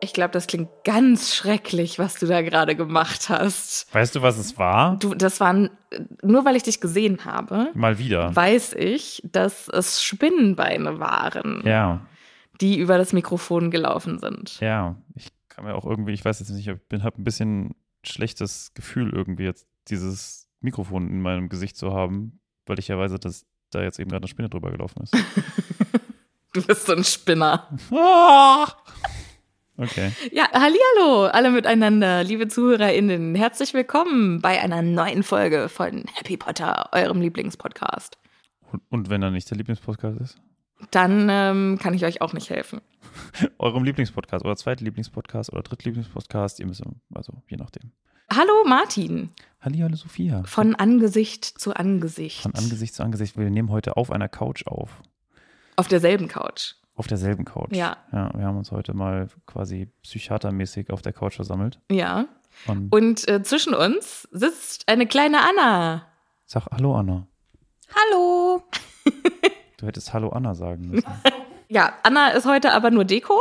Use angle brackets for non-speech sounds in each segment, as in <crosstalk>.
Ich glaube, das klingt ganz schrecklich, was du da gerade gemacht hast. weißt du, was es war? Du, das waren, nur weil ich dich gesehen habe, Mal wieder. weiß ich, dass es Spinnenbeine waren, Ja, die über das Mikrofon gelaufen sind. ja. Ich kann mir auch irgendwie, ich weiß jetzt nicht, ich bin habe ein bisschen schlechtes Gefühl irgendwie jetzt dieses Mikrofon in meinem Gesicht zu haben, weil ich ja weiß, dass da jetzt eben gerade eine Spinne drüber gelaufen ist. <laughs> Du bist so ein Spinner. Okay. Ja, hallihallo, alle miteinander, liebe ZuhörerInnen. Herzlich willkommen bei einer neuen Folge von Happy Potter, eurem Lieblingspodcast. Und, und wenn er nicht der Lieblingspodcast ist? Dann ähm, kann ich euch auch nicht helfen. <laughs> Eurem Lieblingspodcast oder Zweitlieblingspodcast oder Drittlieblingspodcast, ihr müsst, also je nachdem. Hallo Martin, Hallihallo Sophia. von Angesicht zu Angesicht. Von Angesicht zu Angesicht. Wir nehmen heute auf einer Couch auf. Auf derselben Couch. Auf derselben Couch. Ja. Ja, wir haben uns heute mal quasi psychiatermäßig auf der Couch versammelt. Ja. Und Und äh, zwischen uns sitzt eine kleine Anna. sag Hallo Anna. Hallo. Du hättest Hallo Anna sagen müssen. <laughs> Ja, Anna ist heute aber nur Deko.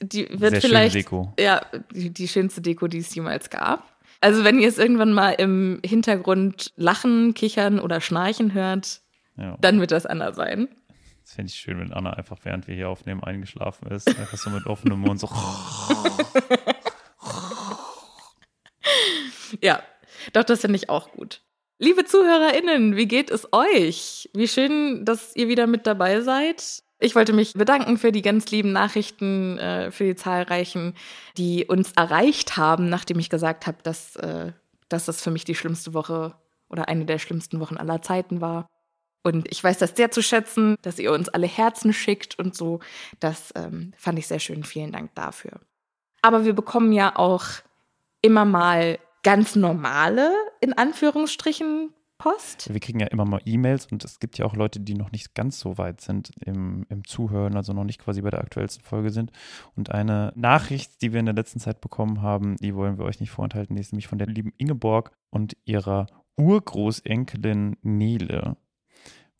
Die wird Sehr vielleicht Deko. ja die, die schönste Deko, die es jemals gab. Also wenn ihr es irgendwann mal im Hintergrund lachen, kichern oder schnarchen hört, Ja. dann wird das Anna sein. Das fände ich schön, wenn Anna einfach, während wir hier aufnehmen, eingeschlafen ist. Einfach so mit offenem Mund so. <laughs> Ja, doch das finde ich auch gut. Liebe ZuhörerInnen, wie geht es euch? Wie schön, dass ihr wieder mit dabei seid. Ich wollte mich bedanken für die ganz lieben Nachrichten, äh, für die zahlreichen, die uns erreicht haben, nachdem ich gesagt habe, dass, äh, dass das für mich die schlimmste Woche oder eine der schlimmsten Wochen aller Zeiten war. Und ich weiß das sehr zu schätzen, dass ihr uns alle Herzen schickt und so. Das ähm, fand ich sehr schön. Vielen Dank dafür. Aber wir bekommen ja auch immer mal ganz normale, in Anführungsstrichen, Post. Wir kriegen ja immer mal E-Mails und es gibt ja auch Leute, die noch nicht ganz so weit sind im, im Zuhören, also noch nicht quasi bei der aktuellsten Folge sind. Und eine Nachricht, die wir in der letzten Zeit bekommen haben, die wollen wir euch nicht vorenthalten, die ist nämlich von der lieben Ingeborg und ihrer Urgroßenkelin Nele.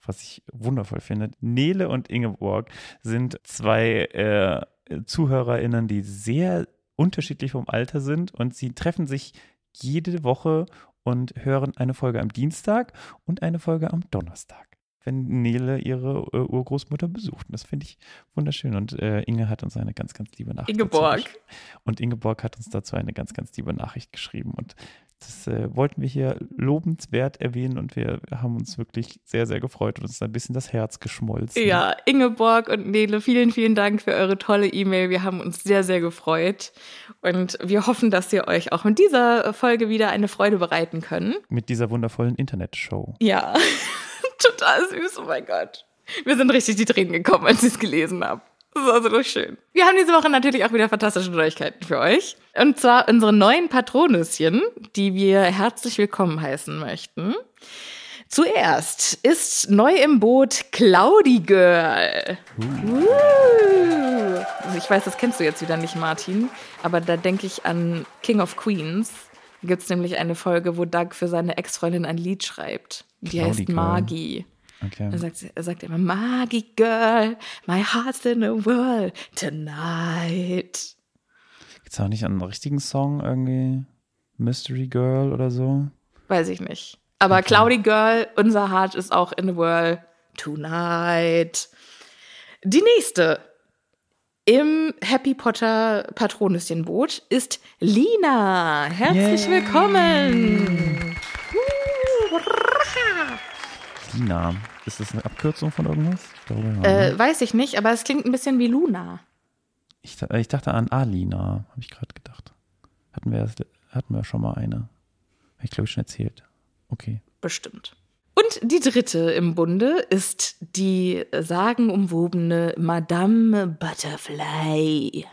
Was ich wundervoll finde. Nele und Ingeborg sind zwei äh, ZuhörerInnen, die sehr unterschiedlich vom Alter sind und sie treffen sich jede Woche und hören eine Folge am Dienstag und eine Folge am Donnerstag, wenn Nele ihre äh, Urgroßmutter besucht. Und das finde ich wunderschön. Und äh, Inge hat uns eine ganz, ganz liebe Nachricht Ingeborg. dazu gesch- Und Ingeborg hat uns dazu eine ganz, ganz liebe Nachricht geschrieben. Und das äh, wollten wir hier lobenswert erwähnen und wir haben uns wirklich sehr, sehr gefreut und uns ein bisschen das Herz geschmolzen. Ja, Ingeborg und Nele, vielen, vielen Dank für eure tolle E-Mail. Wir haben uns sehr, sehr gefreut. Und wir hoffen, dass wir euch auch mit dieser Folge wieder eine Freude bereiten können. Mit dieser wundervollen Internetshow. Ja, <laughs> total süß, oh mein Gott. Mir sind richtig die Tränen gekommen, als ich es gelesen habe. Das war so schön. Wir haben diese Woche natürlich auch wieder fantastische Neuigkeiten für euch. Und zwar unsere neuen Patronüschen, die wir herzlich willkommen heißen möchten. Zuerst ist neu im Boot Cloudy Girl. Uh. Also ich weiß, das kennst du jetzt wieder nicht, Martin, aber da denke ich an King of Queens. Da gibt es nämlich eine Folge, wo Doug für seine Ex-Freundin ein Lied schreibt. Die Cloudy heißt Girl. Magi. Okay. Er sagt, er sagt immer, Magi Girl, my heart's in a whirl tonight. Gibt's auch nicht einen richtigen Song irgendwie? Mystery Girl oder so? Weiß ich nicht. Aber Cloudy Girl, unser Heart ist auch in a whirl tonight. Die nächste im Happy Potter Patronüschenboot ist Lina. Herzlich Yay. willkommen. Lina. Ist das eine Abkürzung von irgendwas? Ich glaube, ja. ne? Äh, weiß ich nicht, aber es klingt ein bisschen wie Luna. ich, da- ich dachte an Alina, habe ich gerade gedacht. Hatten wir, hatten wir schon mal eine. Habe ich, glaube ich, schon erzählt. Okay. Bestimmt. Und die dritte im Bunde ist die sagenumwobene Madame Butterfly.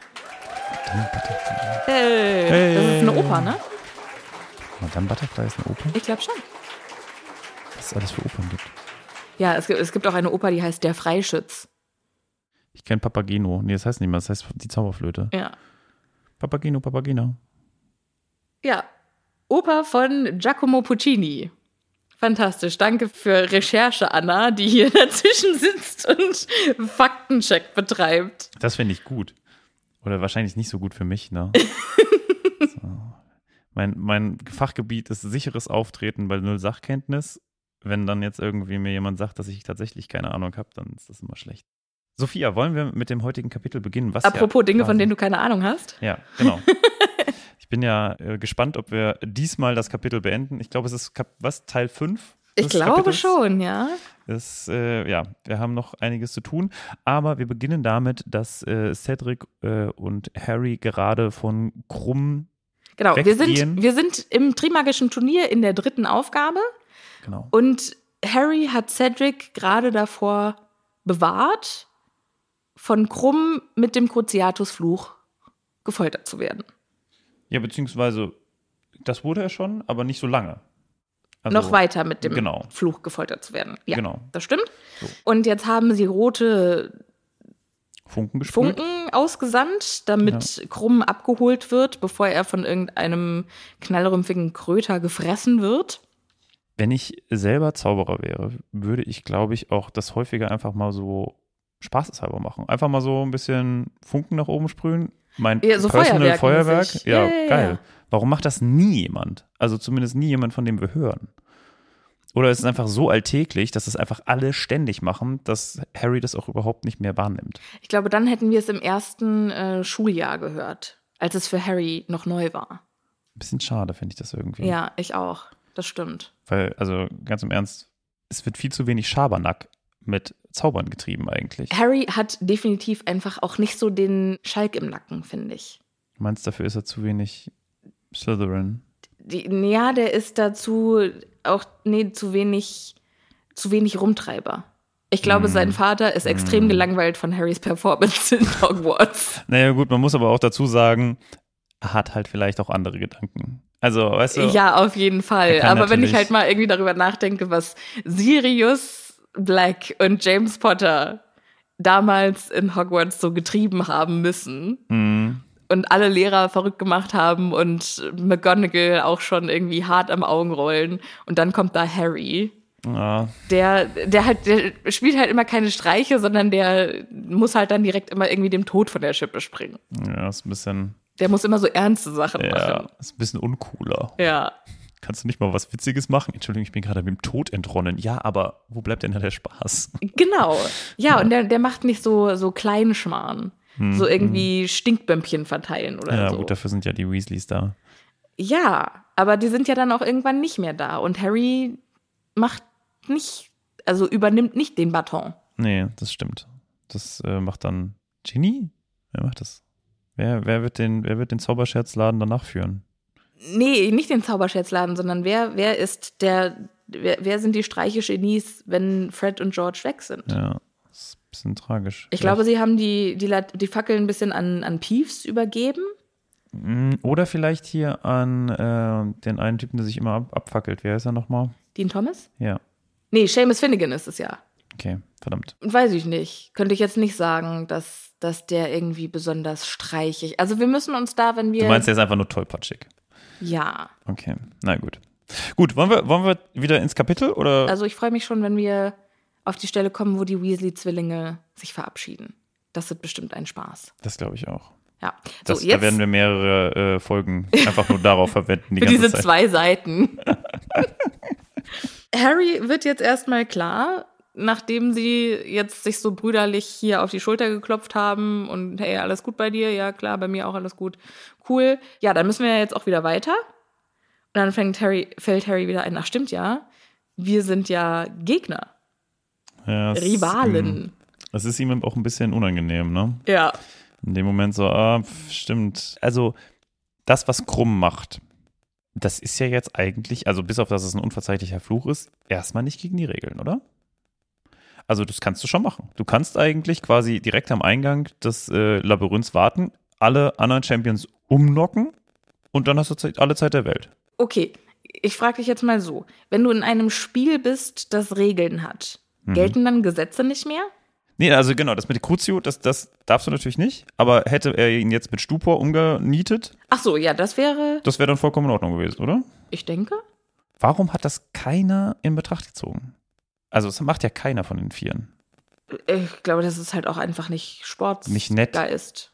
Madame Butterfly. Hey, das ist eine Oper, ne? Madame Butterfly ist eine Oper? Ich glaube schon. Es alles für Opern gibt. Ja, es gibt, es gibt auch eine Oper, die heißt Der Freischütz. Ich kenne Papageno. Nee, das heißt nicht mehr. Das heißt die Zauberflöte. Ja. Papageno, Papageno. Ja. Oper von Giacomo Puccini. Fantastisch. Danke für Recherche, Anna, die hier <laughs> dazwischen sitzt und Faktencheck betreibt. Das finde ich gut. Oder wahrscheinlich nicht so gut für mich, ne? <laughs> so. mein, mein Fachgebiet ist sicheres Auftreten bei null Sachkenntnis. Wenn dann jetzt irgendwie mir jemand sagt, dass ich tatsächlich keine Ahnung habe, dann ist das immer schlecht. Sophia, wollen wir mit dem heutigen Kapitel beginnen? Was Apropos ja Dinge, von denen du keine Ahnung hast. Ja, genau. <laughs> ich bin ja äh, gespannt, ob wir diesmal das Kapitel beenden. Ich glaube, es ist Kap was, Teil 5? Ich glaube Kapitels? schon, ja. Es, äh, ja, wir haben noch einiges zu tun, aber wir beginnen damit, dass äh, Cedric äh, und Harry gerade von Krumm, Genau, wir sind, wir sind im Trimagischen Turnier in der dritten Aufgabe genau, und Harry hat Cedric gerade davor bewahrt, von Krumm mit dem Cruciatus-Fluch gefoltert zu werden. ja, beziehungsweise, das wurde er schon, aber nicht so lange. Also, Noch weiter mit dem genau. Fluch gefoltert zu werden. Ja, Genau. das stimmt. So. Und jetzt haben sie rote Funken gesprüht. Funken ausgesandt, damit Krumm abgeholt wird, bevor er von irgendeinem knallrümpfigen Kröter gefressen wird. Wenn ich selber Zauberer wäre, würde ich, glaube ich, auch das häufiger einfach mal so spaßeshalber machen. Einfach mal so ein bisschen Funken nach oben sprühen. Mein Ja, so Personal Feuerwerk Feuerwerk. Ja, Ja, ja, geil. Warum macht das nie jemand? Also zumindest nie jemand, von dem wir hören. Oder ist es einfach so alltäglich, dass es einfach alle ständig machen, dass Harry das auch überhaupt nicht mehr wahrnimmt? Ich glaube, dann hätten wir es im ersten äh, Schuljahr gehört, als es für Harry noch neu war. Ein bisschen schade, finde ich das irgendwie. Ja, ich auch. Das stimmt. Weil, also ganz im Ernst, es wird viel zu wenig Schabernack mit Zaubern getrieben eigentlich. Harry hat definitiv einfach auch nicht so den Schalk im Nacken, finde ich. Du meinst, dafür ist er zu wenig Slytherin? Die, ja, der ist dazu auch, nee, zu wenig, zu wenig Rumtreiber. Ich glaube, Hm. sein Vater ist extrem gelangweilt von Harrys Performance in Hogwarts. Naja, gut, man muss aber auch dazu sagen, er hat halt vielleicht auch andere Gedanken. Also, weißt du, Ja, auf jeden Fall. Er Aber wenn ich halt mal irgendwie darüber nachdenke, was Sirius Black und James Potter damals in Hogwarts so getrieben haben müssen hm, und alle Lehrer verrückt gemacht haben und McGonagall auch schon irgendwie hart am Augenrollen und dann kommt da Harry. ja, Der, der halt, der spielt halt immer keine Streiche, sondern der muss halt dann direkt immer irgendwie dem Tod von der Schippe springen. ja, ist ein bisschen, Der muss immer so ernste Sachen ja, machen. ist ein bisschen uncooler. Ja. Kannst du nicht mal was Witziges machen? Entschuldigung, ich bin gerade mit dem Tod entronnen. Ja, aber wo bleibt denn da der Spaß? Genau. <laughs> Ja, und der, der macht nicht so, so kleinen Schmarrn. so irgendwie Stinkbömpchen verteilen oder Hm, ja, so. gut, dafür sind ja die Weasleys da. ja, aber die sind ja dann auch irgendwann nicht mehr da. Und Harry macht nicht, also übernimmt nicht den Baton. Nee, das stimmt. Das äh, macht dann Ginny? Wer macht das? Wer, wer, wird den, wer wird den Zauberscherzladen danach führen? Nee, nicht den Zauberschätzladen, sondern wer, wer ist der, wer, wer sind die Streiche-Genies, wenn Fred und George weg sind? Ja. bisschen tragisch. Ich glaube, sie haben die, die, die Fackel ein bisschen an, an Peeves übergeben. Mm, oder vielleicht hier an äh, den einen Typen, der sich immer ab abfackelt. Wer ist er nochmal? Dean Thomas? Ja. Nee, Seamus Finnegan ist es ja. Okay, verdammt. Weiß ich nicht. Könnte ich jetzt nicht sagen, dass, dass der irgendwie besonders streichig. Also wir müssen uns da, wenn wir. Du meinst, der ist einfach nur tollpatschig. Ja. Okay, na gut. Gut, wollen wir, wollen wir wieder ins Kapitel oder? Also ich freue mich schon, wenn wir auf die Stelle kommen, wo die Weasley-Zwillinge sich verabschieden. Das wird bestimmt ein Spaß. Das glaube ich auch. Ja. So, das, jetzt, da werden wir mehrere äh, Folgen einfach nur darauf verwenden. Die Für diese Zeit. zwei Seiten. <laughs> Harry wird jetzt erstmal klar, nachdem sie jetzt sich so brüderlich hier auf die Schulter geklopft haben und hey, alles gut bei dir? Ja, klar, bei mir auch alles gut. Cool. Ja, dann müssen wir ja jetzt auch wieder weiter. Und dann fängt Harry, fällt Harry wieder ein, ach stimmt ja, wir sind ja Gegner. Ja, Rivalen. Das ist ihm auch ein bisschen unangenehm, ne? Ja. In dem Moment so, ah, stimmt. Also, das, was Krumm macht, das ist ja jetzt eigentlich, also bis auf dass es ein unverzeihlicher Fluch ist, erstmal nicht gegen die Regeln, oder? Also, das kannst du schon machen. Du kannst eigentlich quasi direkt am Eingang des äh, Labyrinths warten, alle anderen Champions umnocken und dann hast du Zeit, alle Zeit der Welt. Okay, ich frage dich jetzt mal so: Wenn du in einem Spiel bist, das Regeln hat, mhm. gelten dann Gesetze nicht mehr? Nee, also genau, das mit Crucio, das, das darfst du natürlich nicht. Aber hätte er ihn jetzt mit Stupor umgenietet? Ach so, ja, das wäre. Das wäre dann vollkommen in Ordnung gewesen, oder? Ich denke. Warum hat das keiner in Betracht gezogen? Also, das macht ja keiner von den Vieren. Ich glaube, das ist halt auch einfach nicht Sportsgeist. Nicht nett. Geist.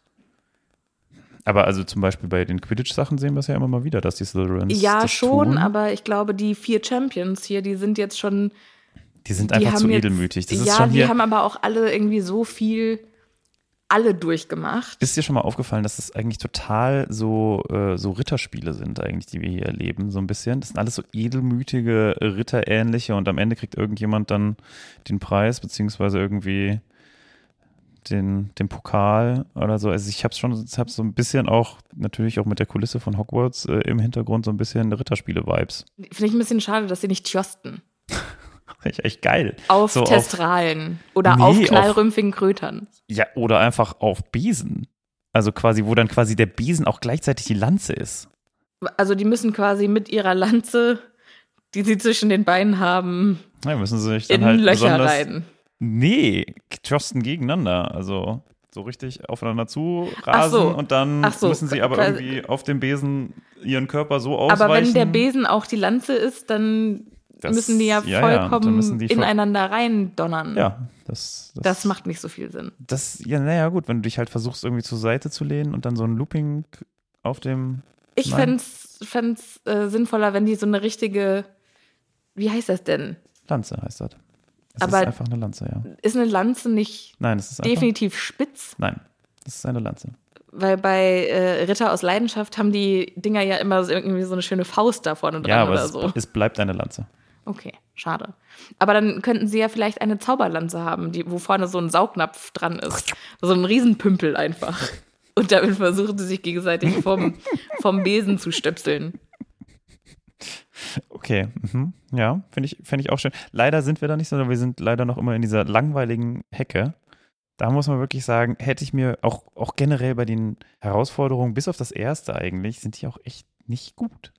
Aber also zum Beispiel bei den Quidditch-Sachen sehen wir es ja immer mal wieder, dass die Slytherins. Ja, schon, tun. aber ich glaube, die vier Champions hier, die sind jetzt schon die sind einfach zu edelmütig. Das ja, die haben aber auch alle irgendwie so viel alle durchgemacht. Ist dir schon mal aufgefallen, dass das eigentlich total so, äh, so Ritterspiele sind, eigentlich, die wir hier erleben, so ein bisschen? Das sind alles so edelmütige, Ritterähnliche und am Ende kriegt irgendjemand dann den Preis, beziehungsweise irgendwie den, den Pokal oder so. Also ich habe schon, ich habe so ein bisschen auch, natürlich auch mit der Kulisse von Hogwarts äh, im Hintergrund so ein bisschen Ritterspiele-Vibes. Finde ich ein bisschen schade, dass sie nicht tjosten. Ich echt geil. Auf so Testralen auf, oder nee, auf knallrümpfigen Krötern. Ja, oder einfach auf Besen. Also quasi, wo dann quasi der Besen auch gleichzeitig die Lanze ist. Also die müssen quasi mit ihrer Lanze, die sie zwischen den Beinen haben, ja, müssen sie sich dann in halt Löcher rein. Nee, josten gegeneinander. Also so richtig aufeinander zu rasen so. und dann so. müssen sie aber irgendwie auf dem Besen ihren Körper so ausweichen. Aber wenn der Besen auch die Lanze ist, dann das, müssen die ja vollkommen ja, die ineinander reindonnern. Ja, das, das, das, macht nicht so viel Sinn. Das, ja, naja, gut, wenn du dich halt versuchst, irgendwie zur Seite zu lehnen und dann so ein Looping auf dem. Ich fände es äh, sinnvoller, wenn die so eine richtige. Wie heißt das denn? Lanze heißt das. Es Aber ist einfach eine Lanze, ja. Ist eine Lanze nicht Nein, es ist definitiv einfach, spitz? Nein, es ist eine Lanze. Weil bei äh, Ritter aus Leidenschaft haben die Dinger ja immer irgendwie so eine schöne Faust da vorne dran ja, aber oder es, so. Es bleibt eine Lanze. Okay, schade. Aber dann könnten sie ja vielleicht eine Zauberlanze haben, die, wo vorne so ein Saugnapf dran ist. So ein Riesenpümpel einfach. Und damit versuchen sie sich gegenseitig vom, vom Besen zu stöpseln. Okay, mhm. ja, finde ich, find ich auch schön. Leider sind wir da nicht, sondern wir sind leider noch immer in dieser langweiligen Hecke. Da muss man wirklich sagen, hätte ich mir auch, auch generell bei den Herausforderungen, bis auf das erste eigentlich, sind die auch echt nicht gut.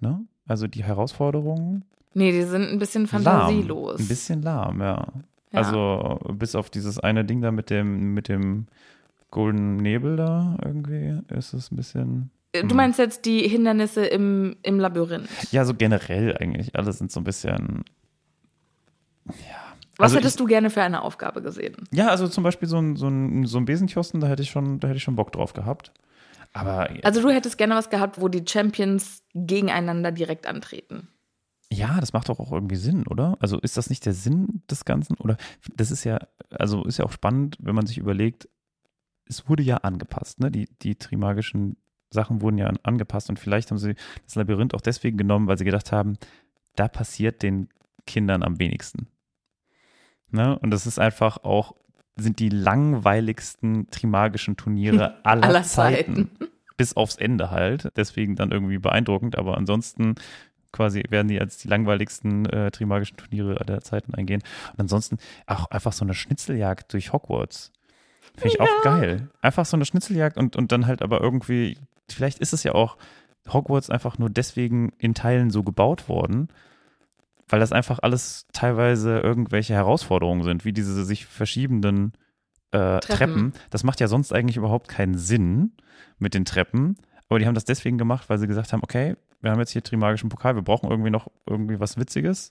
Ne? Also die Herausforderungen Nee, die sind ein bisschen fantasielos. Lahm. Ein bisschen lahm, ja. ja. Also bis auf dieses eine Ding da mit dem, mit dem Golden Nebel da irgendwie ist es ein bisschen. Äh, du hm. meinst jetzt die Hindernisse im, im Labyrinth? Ja, so generell eigentlich. Alle sind so ein bisschen. Ja. Was also hättest ich, du gerne für eine Aufgabe gesehen? Ja, also zum Beispiel so ein, so ein, so ein Besenkiosten, da hätte ich schon, da hätte ich schon Bock drauf gehabt. Aber. Also du hättest gerne was gehabt, wo die Champions gegeneinander direkt antreten. Ja, das macht doch auch irgendwie Sinn, oder? Also ist das nicht der Sinn des Ganzen? Oder das ist ja, also ist ja auch spannend, wenn man sich überlegt, es wurde ja angepasst, ne? Die, die trimagischen Sachen wurden ja angepasst und vielleicht haben sie das Labyrinth auch deswegen genommen, weil sie gedacht haben, da passiert den Kindern am wenigsten. Ne? Und das ist einfach auch, sind die langweiligsten trimagischen Turniere <laughs> aller, aller Zeiten. Zeiten. Bis aufs Ende halt. Deswegen dann irgendwie beeindruckend. Aber ansonsten quasi werden die als die langweiligsten äh, Trimagischen Turniere aller Zeiten eingehen. Und ansonsten auch einfach so eine Schnitzeljagd durch Hogwarts. Finde ich ja. auch geil. Einfach so eine Schnitzeljagd und, und dann halt aber irgendwie, vielleicht ist es ja auch Hogwarts einfach nur deswegen in Teilen so gebaut worden, weil das einfach alles teilweise irgendwelche Herausforderungen sind, wie diese sich verschiebenden äh, Treppen. Treppen. Das macht ja sonst eigentlich überhaupt keinen Sinn mit den Treppen. Aber die haben das deswegen gemacht, weil sie gesagt haben, okay, wir haben jetzt hier Trimagischen Pokal, wir brauchen irgendwie noch irgendwie was Witziges.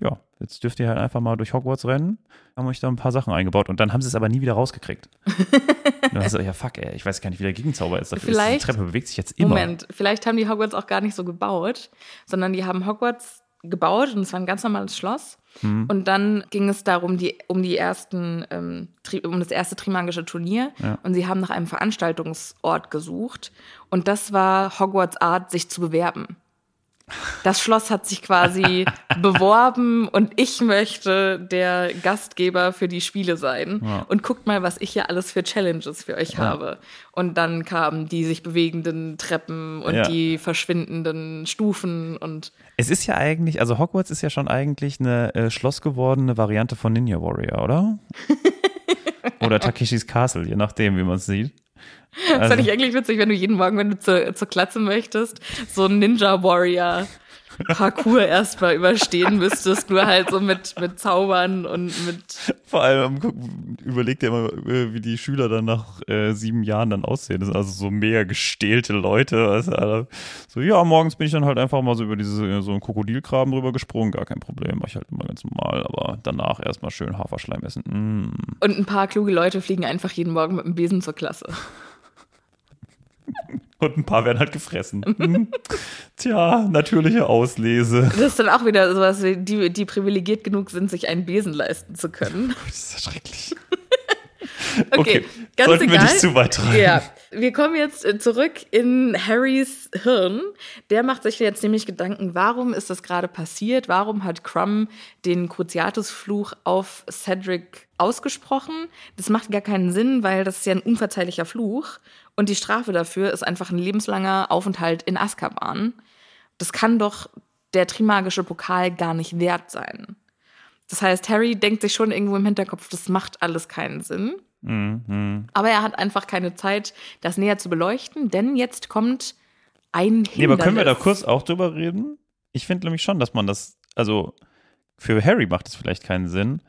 Ja, jetzt dürft ihr halt einfach mal durch Hogwarts rennen, haben euch da ein paar Sachen eingebaut und dann haben sie es aber nie wieder rausgekriegt. <laughs> dann hast du, ja fuck, ey, ich weiß gar nicht, wie der Gegenzauber ist. Dafür vielleicht, ist die Treppe bewegt sich jetzt immer. Moment, vielleicht haben die Hogwarts auch gar nicht so gebaut, sondern die haben Hogwarts gebaut und es war ein ganz normales Schloss. Mhm. Und dann ging es darum, die, um die ersten, ähm, um das erste Trimagische Turnier. Ja. Und sie haben nach einem Veranstaltungsort gesucht. Und das war Hogwarts Art, sich zu bewerben. Das Schloss hat sich quasi <laughs> beworben und ich möchte der Gastgeber für die Spiele sein. Ja. Und guckt mal, was ich hier alles für Challenges für euch ja. habe. Und dann kamen die sich bewegenden Treppen und ja. die verschwindenden Stufen und. Es ist ja eigentlich, also Hogwarts ist ja schon eigentlich eine äh, schlossgewordene Variante von Ninja Warrior, oder? <laughs> oder Takeshis Castle, je nachdem, wie man es sieht. Das also. fand ich eigentlich witzig, wenn du jeden Morgen, wenn du zur, zur Klatze möchtest, so ein Ninja Warrior Parcours <laughs> erstmal überstehen müsstest, nur halt so mit, mit Zaubern und mit. Vor allem überlegt ihr immer, äh, wie die Schüler dann nach äh, sieben Jahren dann aussehen. Das sind also so mega gestählte Leute. Also, so, ja, morgens bin ich dann halt einfach mal so über diese, so einen Krokodilgraben drüber gesprungen, gar kein Problem. Mach ich halt immer ganz normal, aber danach erstmal schön Haferschleim essen. Mm. Und ein paar kluge Leute fliegen einfach jeden Morgen mit dem Besen zur Klasse. Und ein paar werden halt gefressen. Hm. Tja, natürliche Auslese. Das ist dann auch wieder sowas, die, die privilegiert genug sind, sich einen Besen leisten zu können. <laughs> Das ist ja schrecklich. okay, okay, ganz sollten egal. wir nicht zu weit rein. Ja, wir kommen jetzt äh, zurück in Harrys Hirn. Der macht sich jetzt nämlich Gedanken, warum ist das gerade passiert? Warum hat Crumb den Cruciatus-Fluch auf Cedric ausgesprochen? Das macht gar keinen Sinn, weil das ist ja ein unverzeihlicher Fluch. Und die Strafe dafür ist einfach ein lebenslanger Aufenthalt in Azkaban. Das kann doch der Trimagische Pokal gar nicht wert sein. Das heißt, Harry denkt sich schon irgendwo im Hinterkopf, das macht alles keinen Sinn. Mhm. Aber er hat einfach keine Zeit, das näher zu beleuchten, denn jetzt kommt ein Hindernis. Nee, aber können wir da kurz auch drüber reden? Ich finde nämlich schon, dass man das, also für Harry macht es vielleicht keinen Sinn,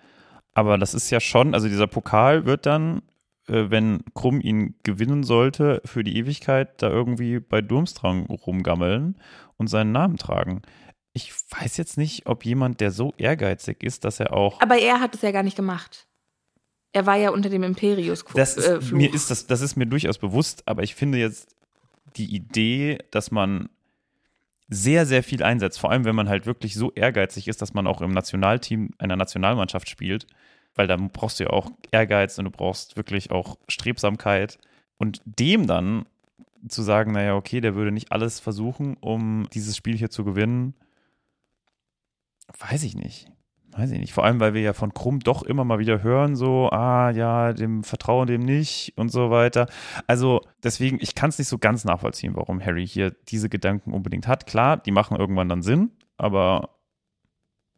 aber das ist ja schon, also dieser Pokal wird dann, wenn Krumm ihn gewinnen sollte, für die Ewigkeit da irgendwie bei Durmstrang rumgammeln und seinen Namen tragen. Ich weiß jetzt nicht, ob jemand, der so ehrgeizig ist, dass er auch. Aber er hat es ja gar nicht gemacht. Er war ja unter dem Imperius. Das ist, äh, mir ist das, das ist mir durchaus bewusst, aber ich finde jetzt die Idee, dass man sehr, sehr viel einsetzt, vor allem wenn man halt wirklich so ehrgeizig ist, dass man auch im Nationalteam einer Nationalmannschaft spielt, weil da brauchst du ja auch Ehrgeiz und du brauchst wirklich auch Strebsamkeit und dem dann zu sagen, naja, okay, der würde nicht alles versuchen, um dieses Spiel hier zu gewinnen, weiß ich nicht weiß ich nicht, vor allem, weil wir ja von Krumm doch immer mal wieder hören, so, ah ja, dem vertrauen dem nicht und so weiter. Also deswegen, ich kann es nicht so ganz nachvollziehen, warum Harry hier diese Gedanken unbedingt hat. Klar, die machen irgendwann dann Sinn, aber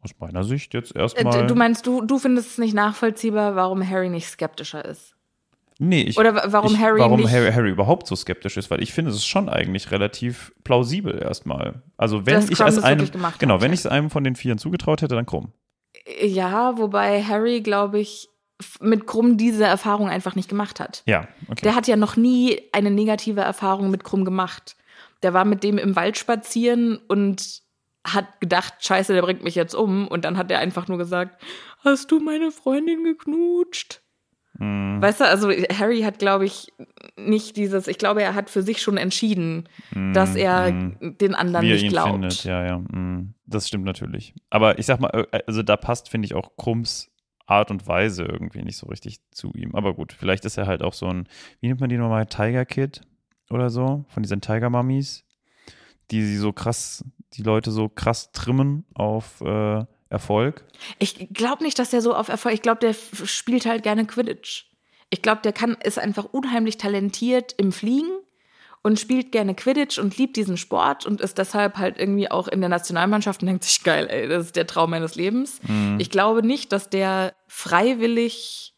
aus meiner Sicht jetzt äh, erstmal. Du meinst, du, du findest es nicht nachvollziehbar, warum Harry nicht skeptischer ist? Nee, ich, Oder warum ich, Harry warum nicht Harry, Harry, überhaupt so skeptisch ist, weil ich finde, es ist schon eigentlich relativ plausibel erstmal. Also wenn ich es einem, genau, hat, wenn ich es einem von den Vieren zugetraut hätte, dann Krumm. Ja, wobei Harry, glaube ich, mit Krumm diese Erfahrung einfach nicht gemacht hat. Ja, okay. Der hat ja noch nie eine negative Erfahrung mit Krumm gemacht. Der war mit dem im Wald spazieren und hat gedacht, scheiße, der bringt mich jetzt um. Und dann hat er einfach nur gesagt, hast du meine Freundin geknutscht? Mhm. Weißt du, also Harry hat, glaube ich, nicht dieses, ich glaube, er hat für sich schon entschieden, mhm. dass er mhm. den anderen Wie nicht ihn glaubt. Findet. Ja, ja, mhm. das stimmt natürlich. Aber ich sag mal, äh, also da passt, finde ich, auch Krumms Art und Weise irgendwie nicht so richtig zu ihm. Aber gut, vielleicht ist er halt auch so ein, wie nennt man die nochmal, Tiger Kid oder so, von diesen Tiger Mummies, die sie so krass, die Leute so krass trimmen auf äh, Erfolg? Ich glaube nicht, dass der so auf Erfolg. Ich glaube, der spielt halt gerne Quidditch. Ich glaube, der kann ist einfach unheimlich talentiert im Fliegen und spielt gerne Quidditch und liebt diesen Sport und ist deshalb halt irgendwie auch in der Nationalmannschaft und denkt sich, geil, ey, das ist der Traum meines Lebens. Mhm. Ich glaube nicht, dass der freiwillig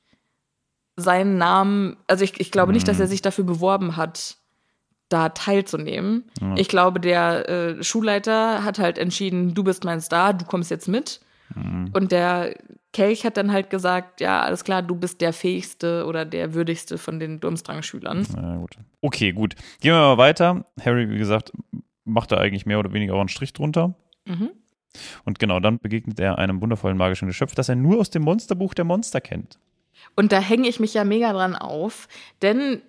seinen Namen, also ich, ich glaube mhm. nicht, dass er mhm. sich dafür beworben hat, da teilzunehmen. Mhm. Ich glaube, der äh, Schulleiter hat halt entschieden, du bist mein Star, du kommst jetzt mit. Mhm. Und der Kelch hat dann halt gesagt, ja, alles klar, du bist der fähigste oder der würdigste von den Durmstrang-Schülern. Ja, gut. Okay, gut. Gehen wir mal weiter. Harry, wie gesagt, macht da eigentlich mehr oder weniger auch einen Strich drunter. Mhm. Und genau, dann begegnet er einem wundervollen magischen Geschöpf, das er nur aus dem Monsterbuch der Monster kennt. Und da hänge ich mich ja mega dran auf, denn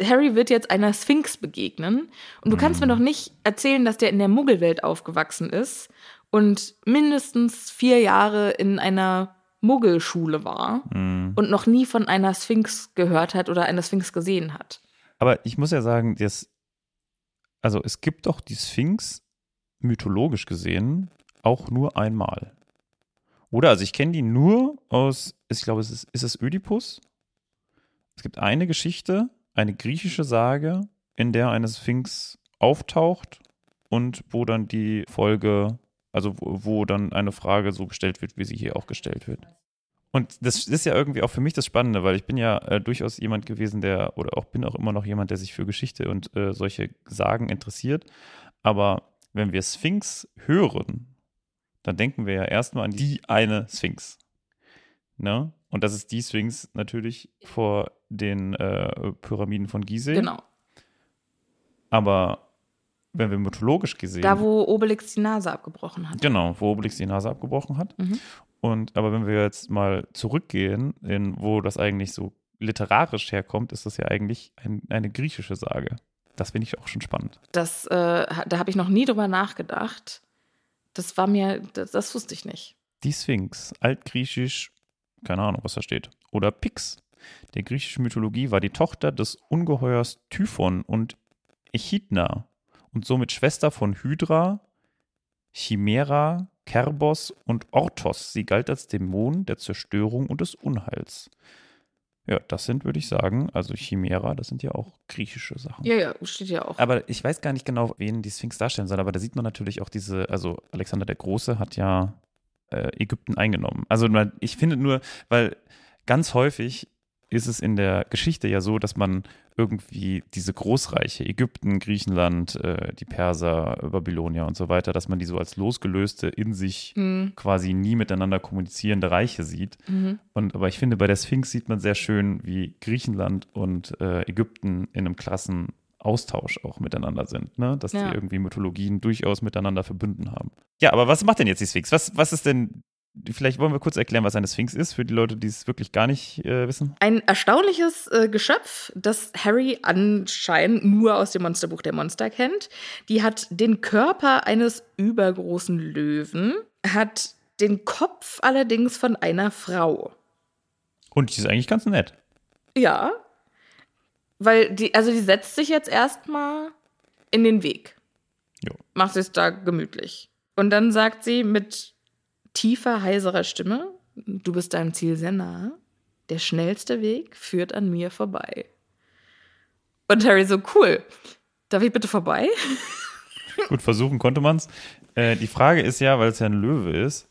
Harry wird jetzt einer Sphinx begegnen. Und du kannst mir mhm. doch nicht erzählen, dass der in der Muggelwelt aufgewachsen ist und mindestens vier Jahre in einer Muggelschule war mhm. und noch nie von einer Sphinx gehört hat oder einer Sphinx gesehen hat. Aber ich muss ja sagen, das, also es gibt doch die Sphinx mythologisch gesehen auch nur einmal. Oder? Also ich kenne die nur aus, ich glaube, es ist, ist es Ödipus? Es gibt eine Geschichte, eine griechische Sage, in der eine Sphinx auftaucht und wo dann die Folge, also wo, wo dann eine Frage so gestellt wird, wie sie hier auch gestellt wird. Und das ist ja irgendwie auch für mich das Spannende, weil ich bin ja äh, durchaus jemand gewesen, der, oder auch bin auch immer noch jemand, der sich für Geschichte und äh, solche Sagen interessiert. Aber wenn wir Sphinx hören, dann denken wir ja erstmal an die eine Sphinx. Ne? Und das ist die Sphinx natürlich vor den äh, Pyramiden von Gizeh. Genau. Aber wenn wir mythologisch gesehen. Da, wo Obelix die Nase abgebrochen hat. Genau, wo Obelix die Nase abgebrochen hat. Mhm. Und aber wenn wir jetzt mal zurückgehen, in wo das eigentlich so literarisch herkommt, ist das ja eigentlich ein, eine griechische Sage. Das finde ich auch schon spannend. Das, äh, da habe ich noch nie drüber nachgedacht. Das war mir, das, das wusste ich nicht. Die Sphinx, altgriechisch, keine Ahnung, was da steht. Oder Pix. Der griechischen Mythologie war die Tochter des Ungeheuers Typhon und Echidna und somit Schwester von Hydra, Chimera, Kerbos und Orthos. Sie galt als Dämon der Zerstörung und des Unheils. Ja, das sind, würde ich sagen, also Chimera, das sind ja auch griechische Sachen. Ja, ja, steht ja auch. Aber ich weiß gar nicht genau, wen die Sphinx darstellen soll, aber da sieht man natürlich auch diese, also Alexander der Große hat ja Ägypten eingenommen. Also ich finde nur, weil ganz häufig ist es in der Geschichte ja so, dass man irgendwie diese Großreiche, Ägypten, Griechenland, äh, die Perser, Babylonier und so weiter, dass man die so als losgelöste, in sich mhm. quasi nie miteinander kommunizierende Reiche sieht. Mhm. Und aber ich finde, bei der Sphinx sieht man sehr schön, wie Griechenland und äh, Ägypten in einem klassen Austausch auch miteinander sind, ne? dass ja. die irgendwie Mythologien durchaus miteinander verbunden haben. Ja, aber was macht denn jetzt die Sphinx? Was, was ist denn Vielleicht wollen wir kurz erklären, was eine Sphinx ist, für die Leute, die es wirklich gar nicht äh, wissen. Ein erstaunliches äh, Geschöpf, das Harry anscheinend nur aus dem Monsterbuch der Monster kennt. Die hat den Körper eines übergroßen Löwen, hat den Kopf allerdings von einer Frau. Und die ist eigentlich ganz nett. Ja. Weil die, also die setzt sich jetzt erstmal in den Weg. Jo. Macht es da gemütlich. Und dann sagt sie mit tiefer, heiserer Stimme, du bist deinem Ziel sehr nah. Der schnellste Weg führt an mir vorbei. Und Harry so, cool. Darf ich bitte vorbei? <laughs> Gut, versuchen konnte man's. Äh, die Frage ist ja, weil es ja ein Löwe ist,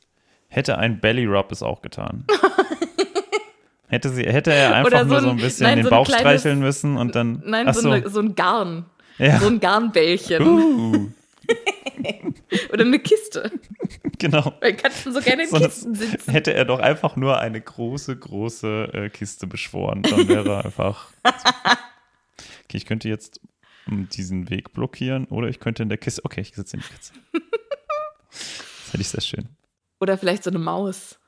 hätte ein Belly Rub es auch getan? <laughs> hätte, sie, hätte er einfach so nur ein, so ein bisschen nein, den so Bauch kleines, streicheln müssen und dann. Nein, so, eine, so, ein Garn. Ja. So ein Garnbällchen. Uh. <laughs> Oder eine Kiste. Genau. Weil Katzen so gerne in so Kisten sitzen. Hätte er doch einfach nur eine große, große äh, Kiste beschworen, dann wäre er einfach. okay, ich könnte jetzt diesen Weg blockieren oder ich könnte in der Kiste. Okay, ich sitze in der Kiste. <laughs> das hätte ich sehr schön. Oder vielleicht so eine Maus.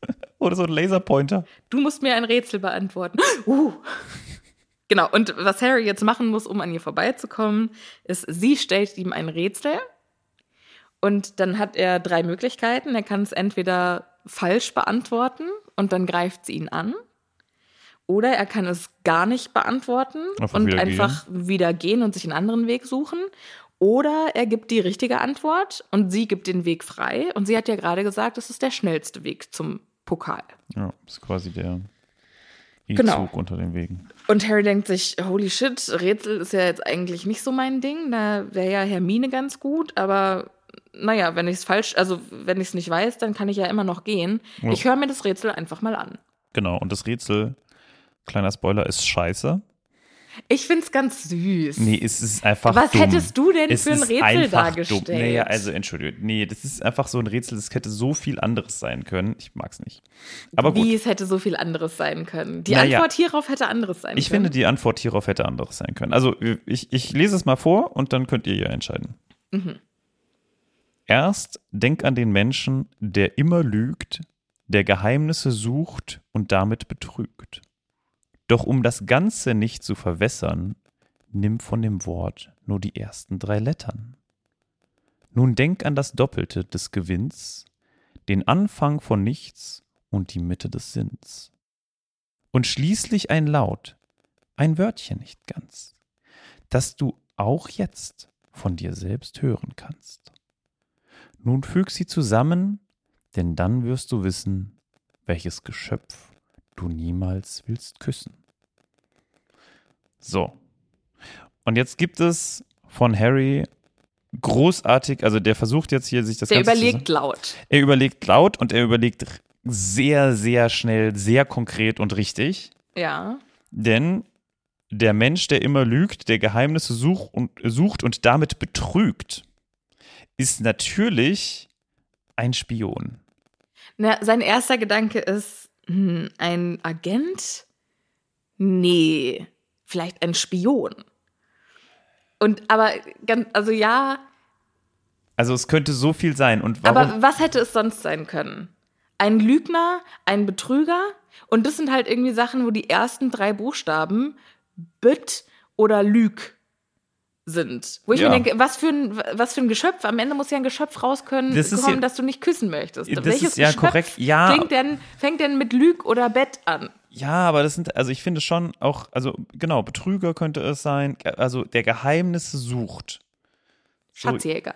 <laughs> oder so ein Laserpointer. Du musst mir ein Rätsel beantworten. <gasps> Uh. Genau, und was Harry jetzt machen muss, um an ihr vorbeizukommen, ist, sie stellt ihm ein Rätsel und dann hat er drei Möglichkeiten. Er kann es entweder falsch beantworten und dann greift sie ihn an. Oder er kann es gar nicht beantworten einfach und wieder einfach gehen. wieder gehen und sich einen anderen Weg suchen. Oder er gibt die richtige Antwort und sie gibt den Weg frei. Und sie hat ja gerade gesagt, das ist der schnellste Weg zum Pokal. Ja, das ist quasi der E-Zug unter den Wegen. Und Harry denkt sich, holy shit, Rätsel ist ja jetzt eigentlich nicht so mein Ding. Da wäre ja Hermine ganz gut, aber naja, wenn ich es falsch, also wenn ich es nicht weiß, dann kann ich ja immer noch gehen. Ja. Ich höre mir das Rätsel einfach mal an. Genau, und das Rätsel, kleiner Spoiler, ist scheiße. Ich find's ganz süß. Nee, es ist einfach Was dumm. hättest du denn es für ein Rätsel dargestellt? Dumm. Naja, also entschuldige. Nee, das ist einfach so ein Rätsel, das hätte so viel anderes sein können. Ich mag's nicht. Aber gut. Wie es hätte so viel anderes sein können. Die Naja. Antwort hierauf hätte anderes sein Ich können. finde, die Antwort hierauf hätte anderes sein können. Also, ich, ich lese es mal vor und dann könnt ihr ja entscheiden. Mhm. Erst denk an den Menschen, der immer lügt, der Geheimnisse sucht und damit betrügt. Doch um das Ganze nicht zu verwässern, nimm von dem Wort nur die ersten drei Lettern. Nun denk an das Doppelte des Gewinns, den Anfang von nichts und die Mitte des Sinns. Und schließlich ein Laut, ein Wörtchen nicht ganz, das du auch jetzt von dir selbst hören kannst. Nun füg sie zusammen, denn dann wirst du wissen, welches Geschöpf du niemals willst küssen. So. Und jetzt gibt es von Harry großartig, also der versucht jetzt hier sich das Der Ganze zu- überlegt laut. er überlegt laut und er überlegt sehr, sehr schnell, sehr konkret und richtig. Ja. Denn der Mensch, der immer lügt, der Geheimnisse such und, sucht und damit betrügt, ist natürlich ein Spion. Na, sein erster Gedanke ist, hm, ein Agent? Nee, vielleicht ein Spion. Und aber ganz, also ja, Also es könnte so viel sein. Und warum? aber was hätte es sonst sein können? Ein Lügner, ein Betrüger? Und das sind halt irgendwie Sachen, wo die ersten drei Buchstaben Büt oder Lüg sind. Wo ich Ja. mir denke, was für, ein, was für ein Geschöpf? Am Ende muss ja ein Geschöpf rauskommen, Das kommen, ja- das du nicht küssen möchtest. Das Welches ist ja Geschöpf korrekt. Ja. Klingt denn, fängt denn mit Lüg oder Bett an? ja, aber das sind, also ich finde schon auch, also genau, Betrüger könnte es sein, also der Geheimnisse sucht. So, Schatzjäger.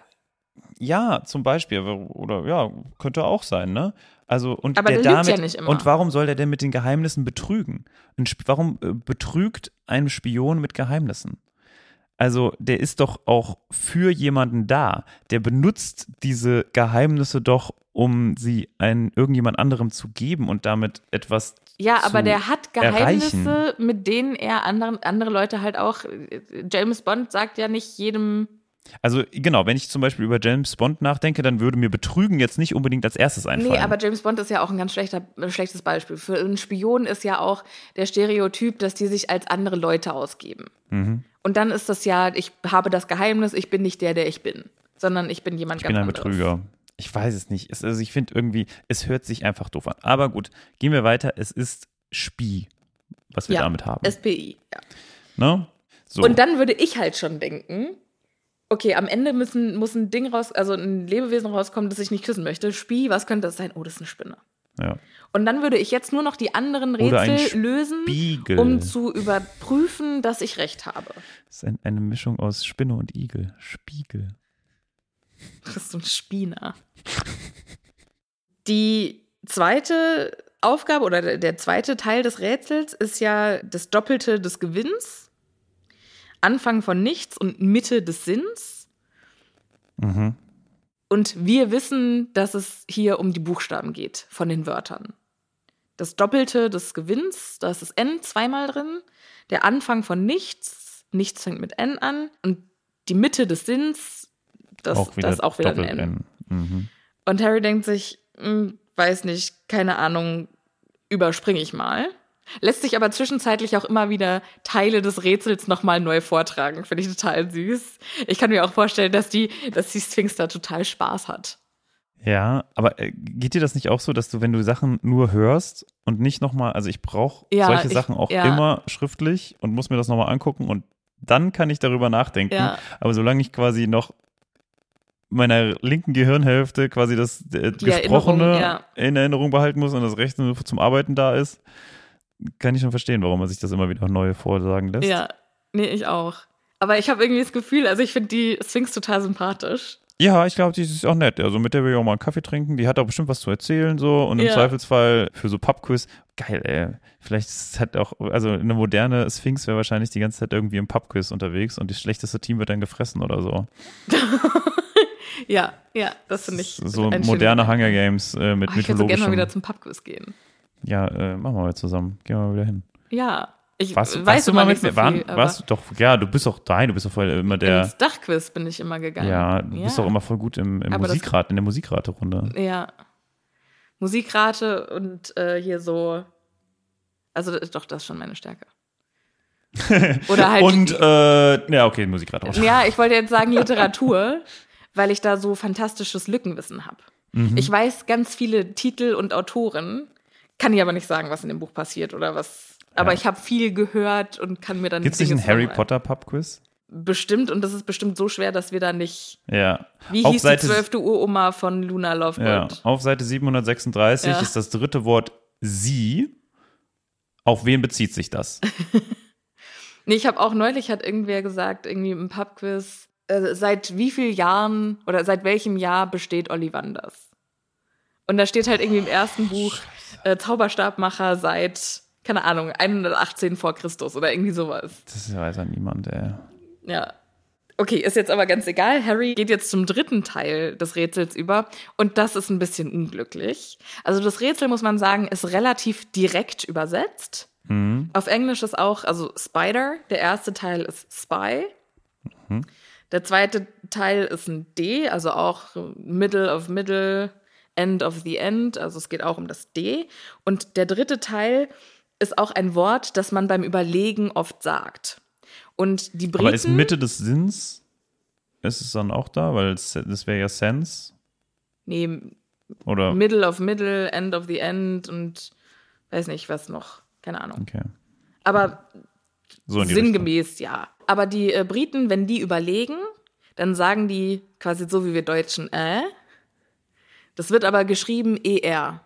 Ja, zum Beispiel. Oder ja, könnte auch sein, ne? Also, und Aber der der damit, ja nicht immer. Und warum soll der denn mit den Geheimnissen betrügen? Warum äh, betrügt ein Spion mit Geheimnissen? Also, der ist doch auch für jemanden da. Der benutzt diese Geheimnisse doch, um sie ein, irgendjemand anderem zu geben und damit etwas Ja, aber der hat erreichen. Geheimnisse, mit denen er anderen, andere Leute halt auch. James Bond sagt ja nicht jedem. Also, genau, wenn ich zum Beispiel über James Bond nachdenke, dann würde mir Betrügen jetzt nicht unbedingt als erstes einfallen. Nee, aber James Bond ist ja auch ein ganz schlechter, ein schlechtes Beispiel. Für einen Spion ist ja auch der Stereotyp, dass die sich als andere Leute ausgeben. Mhm. Und dann ist das ja, ich habe das Geheimnis, ich bin nicht der, der ich bin, sondern ich bin jemand Ich ganz bin ein anderes. Betrüger. Ich weiß es nicht. Es, also ich finde irgendwie, es hört sich einfach doof an. Aber gut, gehen wir weiter. Es ist Spie, was wir Ja, damit haben. SPI, ja. ne? So. Und dann würde ich halt schon denken, okay, am Ende müssen, muss ein Ding raus, also ein Lebewesen rauskommen, das ich nicht küssen möchte. Spie, was könnte das sein? Oh, das ist eine Spinne. ja. Und dann würde ich jetzt nur noch die anderen Rätsel lösen, um zu überprüfen, dass ich recht habe. Das ist ein, eine Mischung aus Spinne und Igel. Spiegel. Das ist so ein Spiener. <laughs> Die zweite Aufgabe oder der- der zweite Teil des Rätsels ist ja das Doppelte des Gewinns, Anfang von nichts und Mitte des Sinns. Mhm. Und wir wissen, dass es hier um die Buchstaben geht von den Wörtern. Das Doppelte des Gewinns, da ist das N zweimal drin. Der Anfang von nichts, nichts fängt mit N an. Und die Mitte des Sinns, das, auch wieder das ist auch wieder ein N. N. Mhm. Und Harry denkt sich, hm, weiß nicht, keine Ahnung, überspringe ich mal. Lässt sich aber zwischenzeitlich auch immer wieder Teile des Rätsels nochmal neu vortragen. Finde ich total süß. Ich kann mir auch vorstellen, dass die, dass die Sphinx da total Spaß hat. Ja, aber äh, geht dir das nicht auch so, dass du, wenn du Sachen nur hörst und nicht nochmal, also ich brauche Ja, solche ich- Sachen auch ja. immer schriftlich und muss mir das nochmal angucken und dann kann ich darüber nachdenken. Ja. Aber solange ich quasi noch meiner linken Gehirnhälfte quasi das äh, Gesprochene Erinnerung, in Erinnerung behalten muss und das Rechte nur zum Arbeiten da ist, kann ich schon verstehen, warum man sich das immer wieder neu vorsagen lässt. Ja, nee, ich auch. Aber ich habe irgendwie das Gefühl, also ich finde die Sphinx total sympathisch. Ja, ich glaube, die ist auch nett. Also mit der will ich auch mal einen Kaffee trinken. Die hat auch bestimmt was zu erzählen so und im Ja. Zweifelsfall für so Pubquiz. Geil, ey. Vielleicht ist halt auch, also eine moderne Sphinx wäre wahrscheinlich die ganze Zeit irgendwie im Pubquiz unterwegs und das schlechteste Team wird dann gefressen oder so. <laughs> Ja, ja, das finde ich. so moderne Hunger Games äh, mit Oh, ich würde so gerne mal wieder zum Pubquiz gehen. ja, äh, machen wir mal zusammen. Gehen wir mal wieder hin. Ja. Ich Warst, weiß du mal mit so mir? viel, Waren, warst du doch, ja, du bist doch nein, du bist doch voll immer der. ins Dachquiz bin ich immer gegangen. Ja, du bist doch immer voll gut im, im Aber das- Musikrat, in der Musikraterunde. Ja. Musikrate und äh, hier so. Also doch, das ist schon meine Stärke. <laughs> Oder halt. Und, äh, ja, okay, Musikrater. ja, ich wollte jetzt sagen Literatur, <laughs> weil ich da so fantastisches Lückenwissen habe. Mhm. Ich weiß ganz viele Titel und Autoren, kann ich aber nicht sagen, was in dem Buch passiert oder was. Aber Ja. ich habe viel gehört und kann mir dann. Gibt es nicht einen Harry. Potter Pub-Quiz? Bestimmt, und das ist bestimmt so schwer, dass wir da nicht. Ja. Wie auf hieß Seite, die zwölfte Uroma von Luna ja, Lovegood? auf Seite 736 Ja. ist das dritte Wort sie. Auf wen bezieht sich das? <laughs> Nee, ich habe auch neulich hat irgendwer gesagt, irgendwie im Pubquiz, äh, seit wie vielen Jahren oder seit welchem Jahr besteht Ollivanders? Und da steht halt irgendwie im ersten Buch äh, Zauberstabmacher seit, keine Ahnung, 118 vor Christus oder irgendwie sowas. Das weiß ja niemand, ey. Ja. Okay, ist jetzt aber ganz egal. Harry geht jetzt zum dritten Teil des Rätsels über und das ist ein bisschen unglücklich. Also das Rätsel, muss man sagen, ist relativ direkt übersetzt. Mhm. Auf Englisch ist auch, also Spider, der erste Teil ist Spy. Der zweite Teil ist ein D, also auch Middle of Middle, End of the End, also es geht auch um das D. Und der dritte Teil ist auch ein Wort, das man beim Überlegen oft sagt. Und die Briten. Aber ist Mitte des Sinns, ist es dann auch da? Weil es, das wäre ja Sense. nee, Oder? Middle of Middle, End of the End und weiß nicht, was noch. Keine Ahnung. Okay. Aber So in die Richtung. Sinngemäß, ja. Aber die äh, Briten, wenn die überlegen, dann sagen die quasi so wie wir Deutschen, äh. Das wird aber geschrieben ER.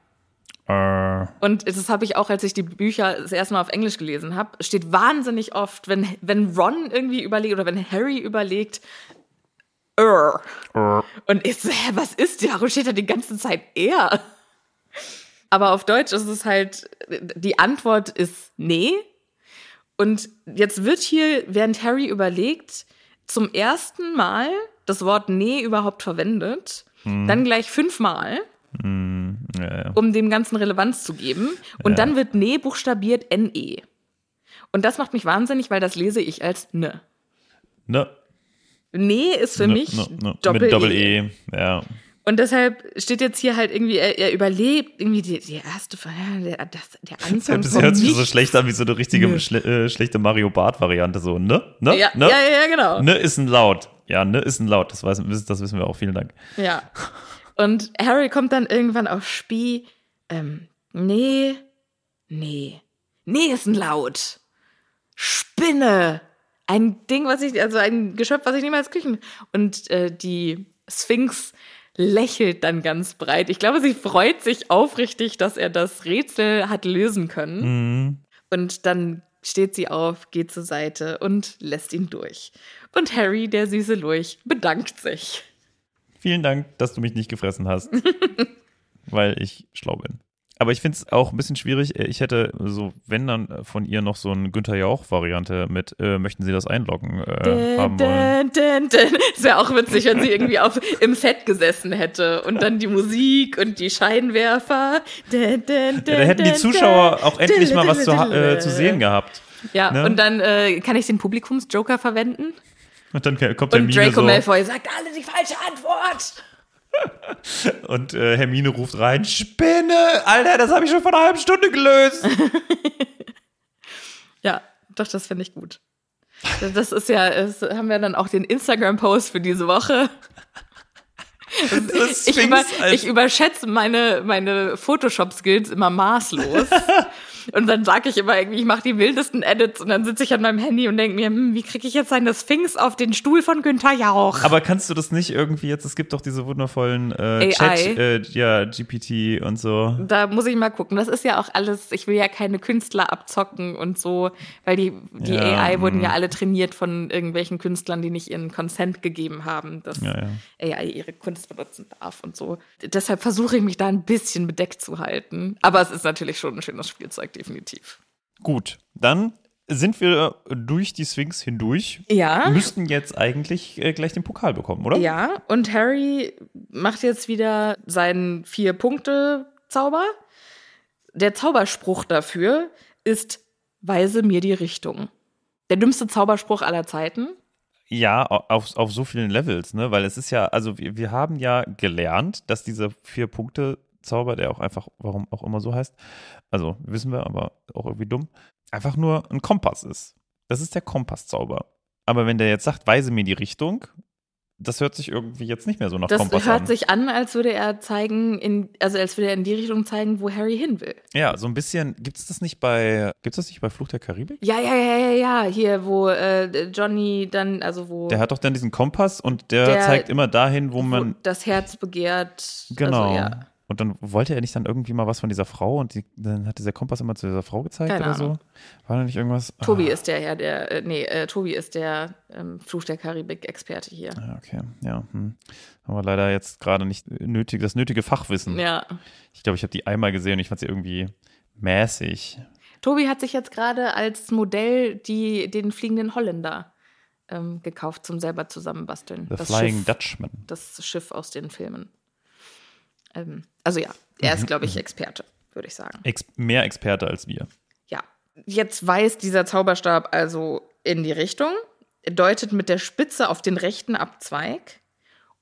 Äh, Und das habe ich auch, als ich die Bücher das erste Mal auf Englisch gelesen habe, steht wahnsinnig oft, wenn, wenn Ron irgendwie überlegt oder wenn Harry überlegt, er. äh, Und ich so, hä, was ist der? Warum steht da die ganze Zeit er? Aber auf Deutsch ist es halt, die Antwort ist nee. Und jetzt wird hier, während Harry überlegt, zum ersten Mal das Wort nee überhaupt verwendet. Dann gleich fünfmal, ja, ja. um dem Ganzen Relevanz zu geben. Und Ja. dann wird nee buchstabiert NE. Und das macht mich wahnsinnig, weil das lese ich als ne. Ne, Nee ist für ne, mich ne, ne. Doppel, Mit Doppel E. E. Ja. Und deshalb steht jetzt hier halt irgendwie, er, er überlebt irgendwie die, die erste, der, das, der <laughs> Anfang Das hört sich so schlecht an wie so eine richtige Nö. schle äh, schlechte Mario Bart-Variante. So, ne? Ne? Ja, ne? ja, ja, ja, genau. Ne ist ein Laut. Ja, ne ist ein Laut. Das, weiß, das wissen wir auch. Vielen Dank. Ja. <laughs> Und Harry kommt dann irgendwann auf Spie. Ähm, nee, nee, nee ist ein Laut. Spinne. Ein Ding, was ich, also ein Geschöpf, was ich niemals küchen. Und äh, die Sphinx lächelt dann ganz breit. Ich glaube, sie freut sich aufrichtig, dass er das Rätsel hat lösen können. Mhm. Und dann steht sie auf, geht zur Seite und lässt ihn durch. Und Harry, der süße Lurch, bedankt sich. Vielen Dank, dass du mich nicht gefressen hast. <laughs> weil ich schlau bin. Aber ich finde es auch ein bisschen schwierig. Ich hätte so, wenn dann von ihr noch so eine Günther Jauch-Variante mit, äh, möchten Sie das einloggen äh, haben wollen. Dun, dun, dun. Das wäre auch witzig, wenn sie irgendwie auf, im Set gesessen hätte und dann die Musik und die Scheinwerfer. Dun, dun, Ja, da hätten die Zuschauer auch endlich mal was zu, äh, zu sehen gehabt. Ja, ne? und dann äh, kann ich den Publikumsjoker verwenden. Und dann kommt Und Hermine Draco so Malfoy sagt alle die falsche Antwort. <laughs> und äh, Hermine ruft rein, Spinne! Alter, das habe ich schon vor einer halben Stunde gelöst. <laughs> Ja, doch, das finde ich gut. Das ist ja, das haben wir dann auch den Instagram-Post für diese Woche. <laughs> Ich, über, ich überschätze meine, meine Photoshop-Skills immer maßlos. Und dann sage ich immer irgendwie, ich mache die wildesten Edits und dann sitze ich an meinem Handy und denke mir, hm, wie kriege ich jetzt seine Sphinx auf den Stuhl von Günther Jauch? Aber kannst du das nicht irgendwie jetzt, es gibt doch diese wundervollen äh. Chat, äh, ja, GPT und so. Da muss ich mal gucken. Das ist ja auch alles, ich will ja keine Künstler abzocken und so, weil die, die Ja, AI wurden ja alle trainiert von irgendwelchen Künstlern, die nicht ihren Consent gegeben haben, dass Ja, ja. AI ihre Kunst benutzen darf und so. Deshalb versuche ich mich da ein bisschen bedeckt zu halten. Aber es ist natürlich schon ein schönes Spielzeug, definitiv. Gut, dann sind wir durch die Sphinx hindurch. Ja. Müssten jetzt eigentlich äh, gleich den Pokal bekommen, oder? Ja, und Harry macht jetzt wieder seinen Vier-Punkte-Zauber. Der Zauberspruch dafür ist Weise mir die Richtung. Der dümmste Zauberspruch aller Zeiten. Ja, au- auf, auf so vielen Levels, ne? Weil es ist ja, also wir, wir haben ja gelernt, dass dieser Vier-Punkte-Zauber, der auch einfach, warum auch immer so heißt, also wissen wir, aber auch irgendwie dumm, einfach nur ein Kompass ist. Das ist der Kompasszauber. Aber wenn der jetzt sagt, weise mir die Richtung, das hört sich irgendwie jetzt nicht mehr so nach Das Kompass hört an. sich an, als würde er zeigen, in, also als würde er in die Richtung zeigen, wo Harry hin will. ja, so ein bisschen, gibt es das nicht bei, gibt es das nicht bei Fluch der Karibik? Ja, ja, ja, ja, ja. Hier, wo äh, Johnny dann, also wo, Der hat doch dann diesen Kompass und der, Der- zeigt immer dahin, wo wo man das Herz begehrt. Genau. Also, ja. Und dann wollte er nicht dann irgendwie mal was von dieser Frau und die, dann hat dieser Kompass immer zu dieser Frau gezeigt Keine oder so? Ahnung. War da nicht irgendwas? Tobi Ah, ist der Herr, der, äh, nee, äh, Tobi ist der ähm, Fluch der Karibik-Experte hier. ja, okay, ja. Hm. Aber leider jetzt gerade nicht nötig, das nötige Fachwissen. Ja. Ich glaube, ich habe die einmal gesehen und ich fand sie irgendwie mäßig. Tobi hat sich jetzt gerade als Modell die, den fliegenden Holländer ähm, gekauft zum selber zusammenbasteln. The das Flying Schiff, Dutchman. Das Schiff aus den Filmen. Ähm, also ja, er Mhm, ist, glaube ich, Experte, würde ich sagen. Ex mehr Experte als wir. Ja, jetzt weist dieser Zauberstab also in die Richtung, Er deutet mit der Spitze auf den rechten Abzweig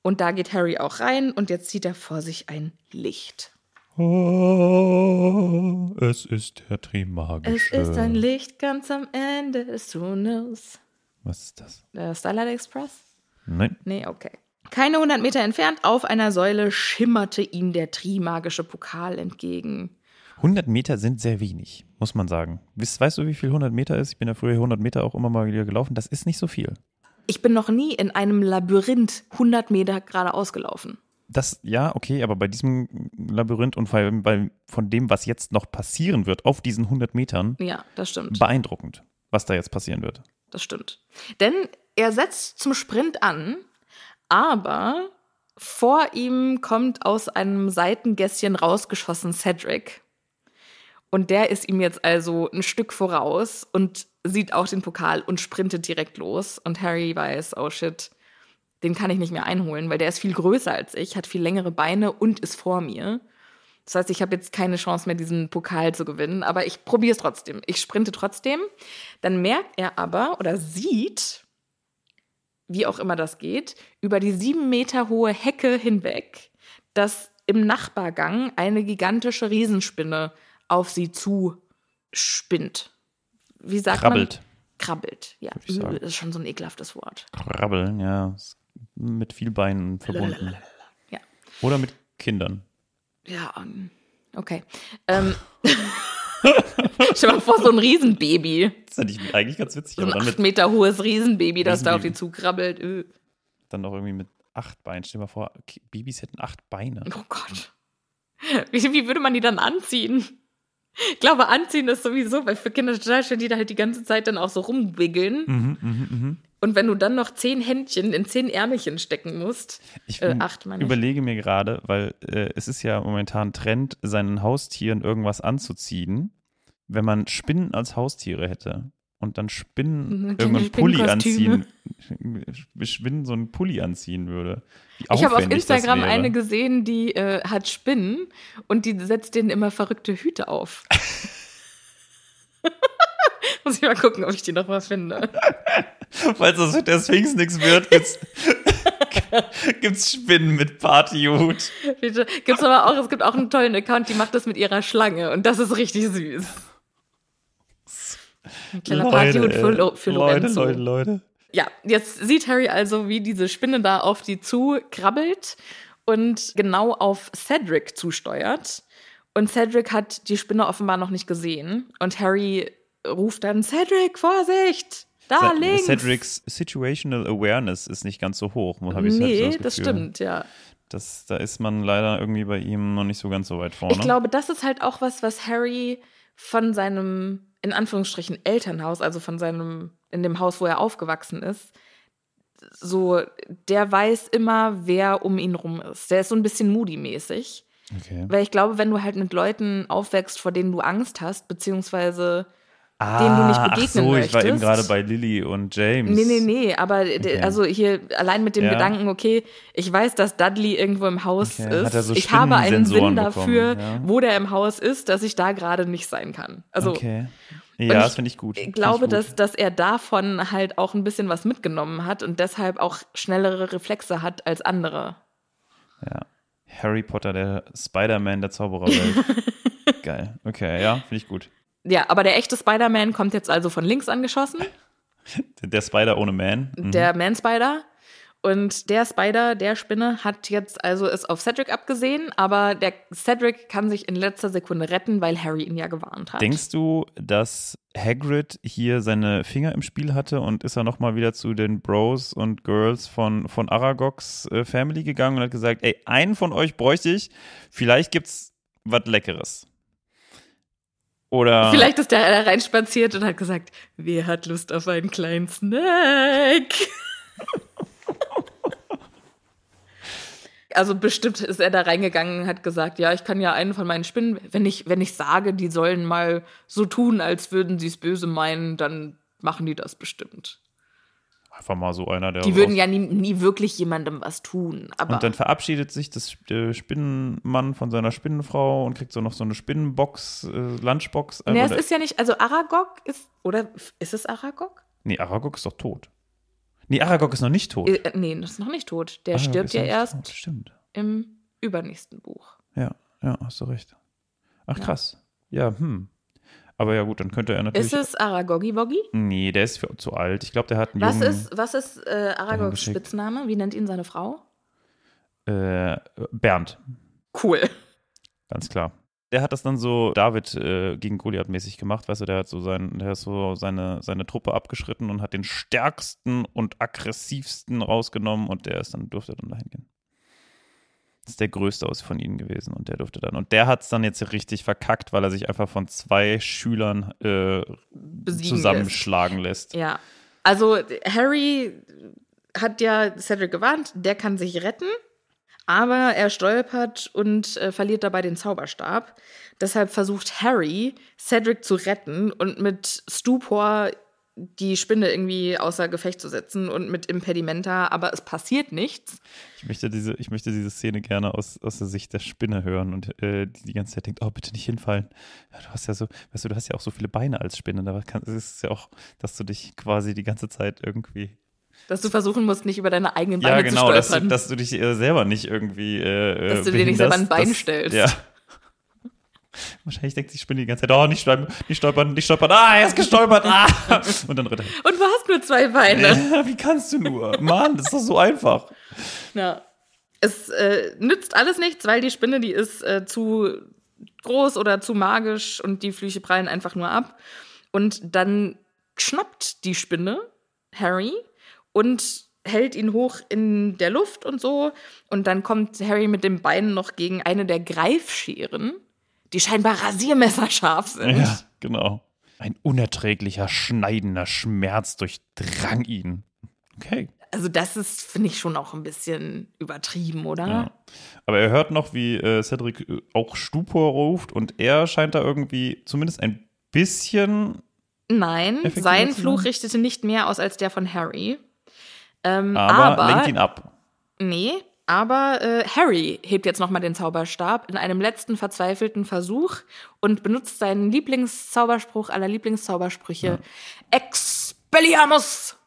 und da geht Harry auch rein und jetzt sieht er vor sich ein Licht. Oh, es ist der Es Trimagische. ist ein Licht ganz am Ende des Tunnels. Was ist das? Äh, Starlight Express? Nein. Nee, okay. Keine 100 Meter entfernt, auf einer Säule schimmerte ihm der Trimagische Pokal entgegen. 100 Meter sind sehr wenig, muss man sagen. Weißt, weißt du, wie viel 100 Meter ist? Ich bin ja früher 100 Meter auch immer mal wieder gelaufen. Das ist nicht so viel. Ich bin noch nie in einem Labyrinth 100 Meter geradeaus gelaufen. Das, ja, okay, aber bei diesem Labyrinth und vor allem bei, von dem, was jetzt noch passieren wird auf diesen 100 Metern, Ja, das stimmt. beeindruckend, was da jetzt passieren wird. Das stimmt. Denn er setzt zum Sprint an, aber vor ihm kommt aus einem Seitengässchen rausgeschossen Cedric. Und der ist ihm jetzt also ein Stück voraus und sieht auch den Pokal und sprintet direkt los. Und Harry weiß, oh shit, den kann ich nicht mehr einholen, weil der ist viel größer als ich, hat viel längere Beine und ist vor mir. Das heißt, ich habe jetzt keine Chance mehr, diesen Pokal zu gewinnen, aber ich probiere es trotzdem. Ich sprinte trotzdem. Dann merkt er aber oder sieht, wie auch immer das geht, über die sieben Meter hohe Hecke hinweg, dass im Nachbargang eine gigantische Riesenspinne auf sie zu spinnt. Wie sagt Krabbelt. man? Krabbelt, ja. ich sagen. Das ist schon so ein ekelhaftes Wort. Krabbeln, ja. Mit viel Beinen verbunden. Ja. Oder mit Kindern. Ja, ähm, okay. Ähm, <laughs> <laughs> Stell dir mal vor, so ein Riesenbaby. Das fände ich eigentlich ganz witzig, So aber ein acht Meter hohes Riesenbaby, das da auf die Riesenbaby. zukrabbelt. Öh. dann noch irgendwie mit acht Beinen. Stell dir mal vor, Babys hätten acht Beine. Oh Gott. Wie, wie würde man die dann anziehen? Ich glaube, anziehen ist sowieso, weil für Kinder total schön, die da halt die ganze Zeit dann auch so rumwiggeln. Mhm, mhm, mhm. Und wenn du dann noch zehn Händchen in zehn Ärmelchen stecken musst, Ich Äh, acht, meine ich. überlege mir gerade, weil äh, es ist ja momentan Trend, seinen Haustieren irgendwas anzuziehen. Wenn man Spinnen als Haustiere hätte und dann Spinnen irgendeinen Pulli anziehen, <laughs> Spinnen so einen Pulli anziehen würde. Ich habe auf Instagram eine gesehen, die äh, hat Spinnen und die setzt denen immer verrückte Hüte auf. <laughs> <laughs> Muss ich mal gucken, ob ich die noch mal finde. Falls das mit der Sphinx nichts wird, gibt's, <laughs> gibt's Spinnen mit Partyhut. Bitte. Gibt's aber auch, es gibt auch einen tollen Account, die macht das mit ihrer Schlange und das ist richtig süß. Ein kleiner Partyhut für, für Leute, Lorenzo. Leute, Leute. Ja, jetzt sieht Harry also, wie diese Spinne da auf die zu krabbelt und genau auf Cedric zusteuert. Und Cedric hat die Spinne offenbar noch nicht gesehen. Und Harry ruft dann: Cedric, Vorsicht! Da Ce- links! Cedrics Situational Awareness ist nicht ganz so hoch, habe ich nee, so das Gefühl. stimmt, ja. Das, da ist man leider irgendwie bei ihm noch nicht so ganz so weit vorne. Ich glaube, das ist halt auch was, was Harry von seinem, in Anführungsstrichen, Elternhaus, also von seinem, in dem Haus, wo er aufgewachsen ist, so, der weiß immer, wer um ihn rum ist. Der ist so ein bisschen moody-mäßig. okay. Weil ich glaube, wenn du halt mit Leuten aufwächst, vor denen du Angst hast, beziehungsweise ah, denen du nicht ach begegnen so, ich war eben möchtest. gerade bei Lily und James. Nee, nee, nee, aber Okay. also hier allein mit dem Ja. Gedanken, okay, ich weiß, dass Dudley irgendwo im Haus Okay, ist. hat er so ich habe einen Sinn dafür, bekommen, ja. wo der im Haus ist, dass ich da gerade nicht sein kann. Also okay. Ja, das finde ich gut. ich glaube, gut. dass, dass er davon halt auch ein bisschen was mitgenommen hat und deshalb auch schnellere Reflexe hat als andere. Ja. Harry Potter, der Spider-Man der Zaubererwelt. <laughs> Geil. Okay, ja, finde ich gut. Ja, aber der echte Spider-Man kommt jetzt also von links angeschossen, Der, der Spider ohne Man. Mhm. der Man-Spider. Und der Spider, der Spinne, hat jetzt also es auf Cedric abgesehen, aber der Cedric kann sich in letzter Sekunde retten, weil Harry ihn ja gewarnt hat. Denkst du, dass Hagrid hier seine Finger im Spiel hatte und ist er nochmal wieder zu den Bros und Girls von, von Aragogs äh, Family gegangen und hat gesagt, ey, einen von euch bräuchte ich, vielleicht gibt's was Leckeres. Oder Vielleicht ist der da reinspaziert und hat gesagt, wer hat Lust auf einen kleinen Snack? <laughs> Also bestimmt ist er da reingegangen und hat gesagt, ja, ich kann ja einen von meinen Spinnen, wenn ich, wenn ich sage, die sollen mal so tun, als würden sie es böse meinen, dann machen die das bestimmt. Einfach mal so einer, der Die würden ja nie, nie wirklich jemandem was tun. Aber Und dann verabschiedet sich das der Spinnenmann von seiner Spinnenfrau und kriegt so noch so eine Spinnenbox, äh, Lunchbox. nee, es Oder- ist ja nicht, also Aragog ist, oder ist es Aragog? nee, Aragog ist doch tot. Nee, Aragog ist noch nicht tot. Äh, nee, das ist noch nicht tot. Der Aragog stirbt ja erst im übernächsten Buch. Ja, ja, hast du recht. Ach, krass. Ja, hm. Aber ja, gut, dann könnte er natürlich. Ist es Aragogi Woggi? nee, der ist für, zu alt. Ich glaube, der hat einen Was jungen. ist, was ist äh, Aragogs. Spitzname? Wie nennt ihn seine Frau? Äh, Bernd, Cool. ganz klar. Der hat das dann so David äh, gegen Goliath mäßig gemacht, weißt du, der hat so sein, der hat so seine, seine Truppe abgeschritten und hat den stärksten und aggressivsten rausgenommen und der ist dann, durfte dann dahin gehen. Das ist der größte aus von ihnen gewesen und der durfte dann. Und der hat es dann jetzt richtig verkackt, weil er sich einfach von zwei Schülern äh, zusammenschlagen lässt. Ja. Also Harry hat ja Cedric gewarnt, der kann sich retten, aber er stolpert und äh, verliert dabei den Zauberstab. Deshalb versucht Harry, Cedric zu retten und mit Stupor die Spinne irgendwie außer Gefecht zu setzen und mit Impedimenta, aber es passiert nichts. Ich möchte diese, ich möchte diese Szene gerne aus, aus der Sicht der Spinne hören und äh, die die ganze Zeit denkt, oh, bitte nicht hinfallen. Ja, du hast ja so, weißt du, du hast ja auch so viele Beine als Spinne. Da kann, es ist ja auch, dass du dich quasi die ganze Zeit irgendwie. Dass du versuchen musst, nicht über deine eigenen Beine ja, genau, zu dass du, stolpern. dass du dich äh, selber nicht irgendwie. Äh, Dass du dir nicht selber ein Bein das, stellst. Ja. <laughs> Wahrscheinlich denkt die Spinne die ganze Zeit, oh, nicht stolpern, nicht stolpern, nicht stolpern, ah, er ist gestolpert, ah. <laughs> Und dann rennt er. und du hast nur zwei Beine. <laughs> Wie kannst du nur? Mann, das ist doch so einfach. Ja. Es äh, nützt alles nichts, weil die Spinne, die ist äh, zu groß oder zu magisch und die Flüche prallen einfach nur ab. Und dann schnappt die Spinne Harry und hält ihn hoch in der Luft und so. Und dann kommt Harry mit dem Bein noch gegen eine der Greifscheren, die scheinbar rasiermesserscharf <laughs> sind. Ja, genau. Ein unerträglicher, schneidender Schmerz durchdrang ihn. Okay. Also das ist, finde ich, schon auch ein bisschen übertrieben, oder? Ja. Aber er hört noch, wie äh, Cedric äh, auch Stupor ruft und er scheint da irgendwie zumindest ein bisschen, Nein, sein? Fluch richtete nicht mehr aus als der von Harry. Ähm, aber, aber, lenkt ihn ab. nee, aber äh, Harry hebt jetzt nochmal den Zauberstab in einem letzten verzweifelten Versuch und benutzt seinen Lieblingszauberspruch aller Lieblingszaubersprüche Expelliarmus!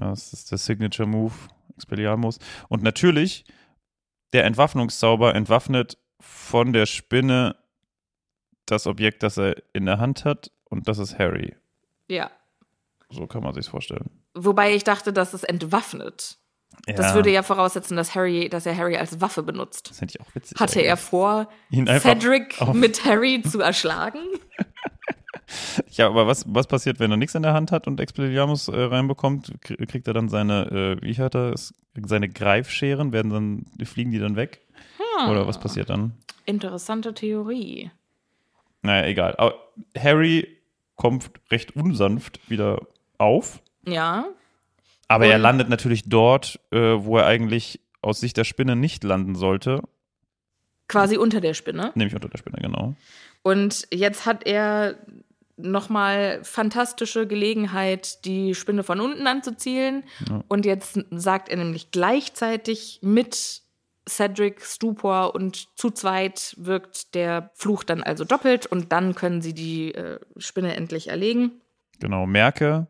Ja, das ist der Signature Move, Expelliarmus. Und natürlich, der Entwaffnungszauber entwaffnet von der Spinne das Objekt, das er in der Hand hat und das ist Harry. Ja. So kann man sich's vorstellen. Wobei ich dachte, dass es entwaffnet. Das würde ja voraussetzen, dass Harry, dass er Harry als Waffe benutzt. Das finde ich auch witzig. Hatte er vor, Cedric <laughs> auf- mit Harry zu erschlagen? <laughs> Ja, aber was, was passiert, wenn er nichts in der Hand hat und Expelliarmus äh, reinbekommt? Krie- Kriegt er dann seine, äh, wie hat er es, seine Greifscheren? Werden dann, fliegen die dann weg? Hm. Oder was passiert dann? Interessante Theorie. Naja, egal. Aber Harry kommt recht unsanft wieder auf, Ja. Aber er Und- landet natürlich dort, äh, wo er eigentlich aus Sicht der Spinne nicht landen sollte, Quasi unter der Spinne. nämlich unter der Spinne, genau. Und jetzt hat er nochmal fantastische Gelegenheit, die Spinne von unten anzuzielen. Ja. Und jetzt sagt er nämlich gleichzeitig mit Cedric Stupor und zu zweit wirkt der Fluch dann also doppelt und dann können sie die äh, Spinne endlich erlegen. Genau, merke,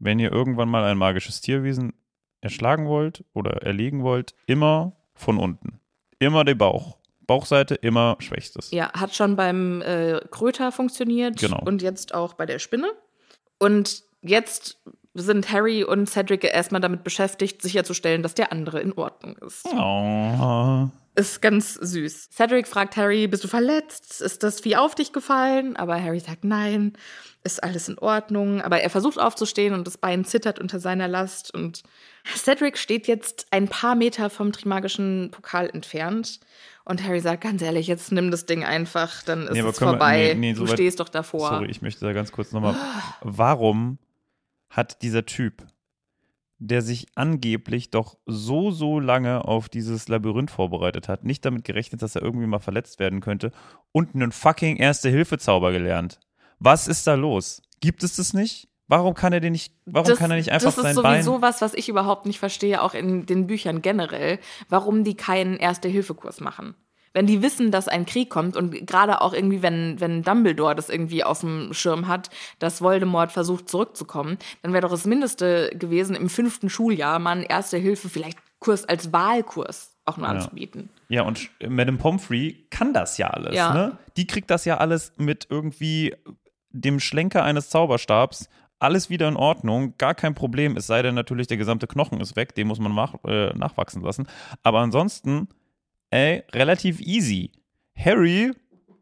wenn ihr irgendwann mal ein magisches Tierwesen erschlagen wollt oder erlegen wollt, immer von unten. Immer der Bauch. Bauchseite, immer schwächstes. Ja, hat schon beim äh, Kröter funktioniert Genau. und jetzt auch bei der Spinne. Und jetzt sind Harry und Cedric erstmal damit beschäftigt, sicherzustellen, dass der andere in Ordnung ist. Oh. Ist ganz süß. Cedric fragt Harry, bist du verletzt? Ist das Vieh auf dich gefallen? Aber Harry sagt nein, ist alles in Ordnung. Aber er versucht aufzustehen und das Bein zittert unter seiner Last. Und Cedric steht jetzt ein paar Meter vom Trimagischen Pokal entfernt. Und Harry sagt, ganz ehrlich, jetzt nimm das Ding einfach, dann ist Nee, es können wir- vorbei. nee, nee, so du stehst doch davor. Sorry, ich möchte da ganz kurz nochmal. Warum hat dieser Typ, der sich angeblich doch so, so lange auf dieses Labyrinth vorbereitet hat, nicht damit gerechnet, dass er irgendwie mal verletzt werden könnte und einen fucking Erste-Hilfe-Zauber gelernt? Was ist da los? Gibt es das nicht? Warum kann er den nicht, warum das, kann er nicht einfach Das ist sein sowieso Bein. was, was ich überhaupt nicht verstehe, auch in den Büchern generell, warum die keinen Erste-Hilfe-Kurs machen. Wenn die wissen, dass ein Krieg kommt und gerade auch irgendwie, wenn, wenn Dumbledore das irgendwie auf dem Schirm hat, dass Voldemort versucht zurückzukommen, dann wäre doch das Mindeste gewesen, im fünften Schuljahr mal einen Erste-Hilfe, vielleicht Kurs als Wahlkurs auch nur Ja. anzubieten. Ja, und Madame Pomfrey kann das ja alles, Ja. ne? Die kriegt das ja alles mit irgendwie dem Schlenker eines Zauberstabs alles wieder in Ordnung, gar kein Problem, es sei denn natürlich, der gesamte Knochen ist weg, den muss man nach, äh, nachwachsen lassen. Aber ansonsten, ey, relativ easy. Harry,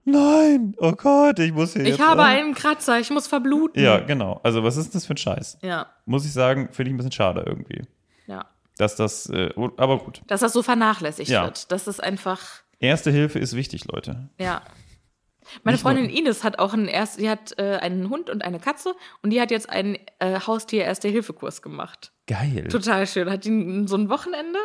nein, oh Gott, ich muss hier Ich jetzt, habe äh, einen Kratzer, ich muss verbluten. Ja, genau. Also, was ist denn das für ein Scheiß? Ja, Muss ich sagen, finde ich ein bisschen schade irgendwie. ja. Dass das, äh, aber gut. Dass das so vernachlässigt Ja. wird. Das ist einfach. Erste Hilfe ist wichtig, Leute. Ja. Meine Nicht nur- Freundin Ines hat auch einen erst, die hat äh, einen Hund und eine Katze und die hat jetzt einen äh, Haustier-Erste-Hilfe-Kurs gemacht. Geil. Total schön. Hat die so ein Wochenende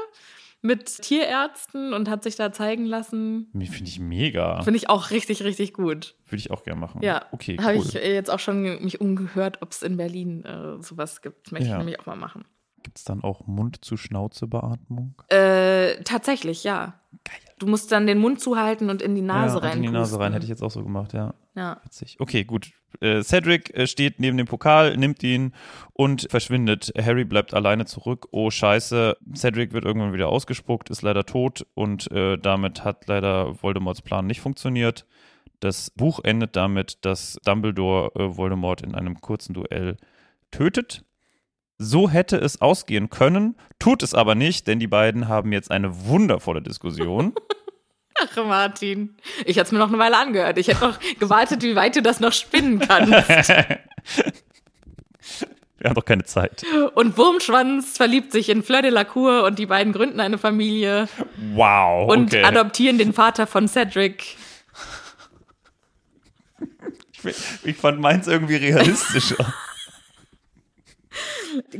mit Tierärzten und hat sich da zeigen lassen. Finde ich mega. Finde ich auch richtig, richtig gut. Würde ich auch gerne machen. Ja. Okay, Habe cool. ich äh, jetzt auch schon mich umgehört, ob es in Berlin äh, sowas gibt. Möchte Ja. ich nämlich auch mal machen. Gibt es dann auch Mund-zu-Schnauze-Beatmung? Äh, tatsächlich, ja. Geil. Du musst dann den Mund zuhalten und in die Nase ja, rein. und in die Nase rein, hätte ich jetzt auch so gemacht, ja. Ja. Witzig. Okay, gut. Äh, Cedric äh, steht neben dem Pokal, nimmt ihn und verschwindet. Harry bleibt alleine zurück. Oh, scheiße. Cedric wird irgendwann wieder ausgespuckt, ist leider tot und äh, damit hat leider Voldemorts Plan nicht funktioniert. Das Buch endet damit, dass Dumbledore äh, Voldemort in einem kurzen Duell tötet. So hätte es ausgehen können, tut es aber nicht, denn die beiden haben jetzt eine wundervolle Diskussion. <laughs> Ach, Martin. Ich hätte es mir noch eine Weile angehört. Ich hätte noch gewartet, wie weit du das noch spinnen kannst. <laughs> Wir haben doch keine Zeit. Und Wurmschwanz verliebt sich in Fleur de la Cour und die beiden gründen eine Familie Wow. und okay. adoptieren den Vater von Cedric. Ich, ich fand meins irgendwie realistischer. <laughs>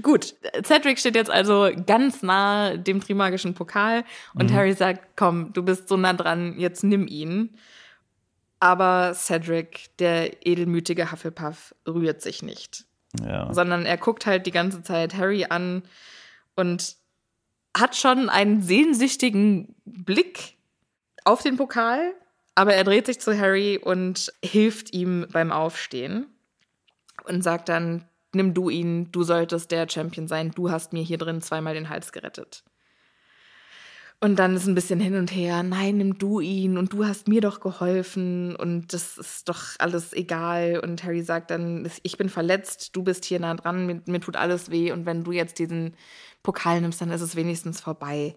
Gut, Cedric steht jetzt also ganz nah dem Trimagischen Pokal und Mhm. Harry sagt, komm, du bist so nah dran, jetzt nimm ihn. Aber Cedric, der edelmütige Hufflepuff, rührt sich nicht. ja. sondern er guckt halt die ganze Zeit Harry an und hat schon einen sehnsüchtigen Blick auf den Pokal, aber er dreht sich zu Harry und hilft ihm beim Aufstehen und sagt dann, nimm du ihn, du solltest der Champion sein, du hast mir hier drin zweimal den Hals gerettet. Und dann ist ein bisschen hin und her, nein, nimm du ihn und du hast mir doch geholfen und das ist doch alles egal. Und Harry sagt dann, ich bin verletzt, du bist hier nah dran, mir, mir tut alles weh und wenn du jetzt diesen Pokal nimmst, dann ist es wenigstens vorbei.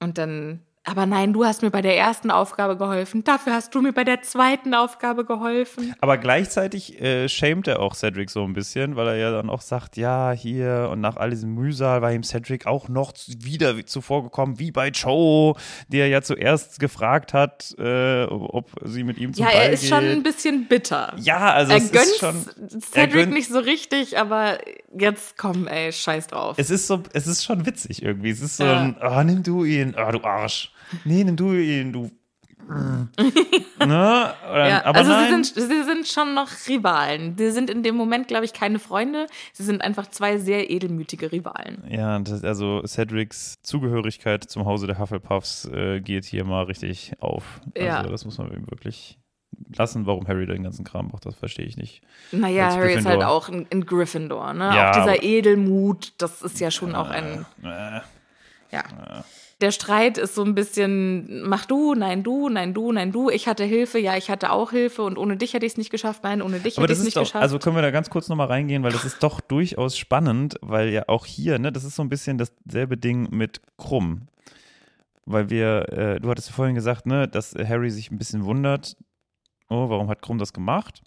Und dann aber nein, du hast mir bei der ersten Aufgabe geholfen. Dafür hast du mir bei der zweiten Aufgabe geholfen. Aber gleichzeitig äh, schämt er auch Cedric so ein bisschen, weil er ja dann auch sagt, ja, hier und nach all diesem Mühsal war ihm Cedric auch noch wieder zuvor gekommen, wie bei Joe, der ja zuerst gefragt hat, äh, ob sie mit ihm zum Ja, Ball er ist geht. schon ein bisschen bitter. Ja, also er es gönnt ist schon. Cedric gönnt- nicht so richtig, aber jetzt komm, ey, scheiß drauf. Es ist so, es ist schon witzig irgendwie. Es ist so Ja. ein, ah, nimm du ihn, ah, du Arsch. Nee, nimm du ihn, du. <laughs> ne? Oder, ja, aber also nein. Sie, sind, sie sind schon noch Rivalen. Sie sind in dem Moment, glaube ich, keine Freunde. Sie sind einfach zwei sehr edelmütige Rivalen. Ja, das, also Cedrics Zugehörigkeit zum Hause der Hufflepuffs äh, geht hier mal richtig auf. Also Ja. das muss man wirklich lassen. Warum Harry den ganzen Kram macht, das verstehe ich nicht. Naja, Als Harry ist halt Gryffindor. auch in, in Gryffindor, ne? Ja, auch dieser Edelmut, das ist ja schon auch ein, Äh, ja. Der Streit ist so ein bisschen, mach du, nein du, nein du, nein du. Ich hatte Hilfe, ja, ich hatte auch Hilfe und ohne dich hätte ich es nicht geschafft, nein, ohne dich aber hätte ich es nicht doch, geschafft. also können wir da ganz kurz nochmal reingehen, weil das ist doch durchaus spannend, weil ja auch hier, ne, das ist so ein bisschen dasselbe Ding mit Krumm. Weil wir, äh, du hattest vorhin gesagt, ne, dass Harry sich ein bisschen wundert, oh, warum hat Krumm das gemacht?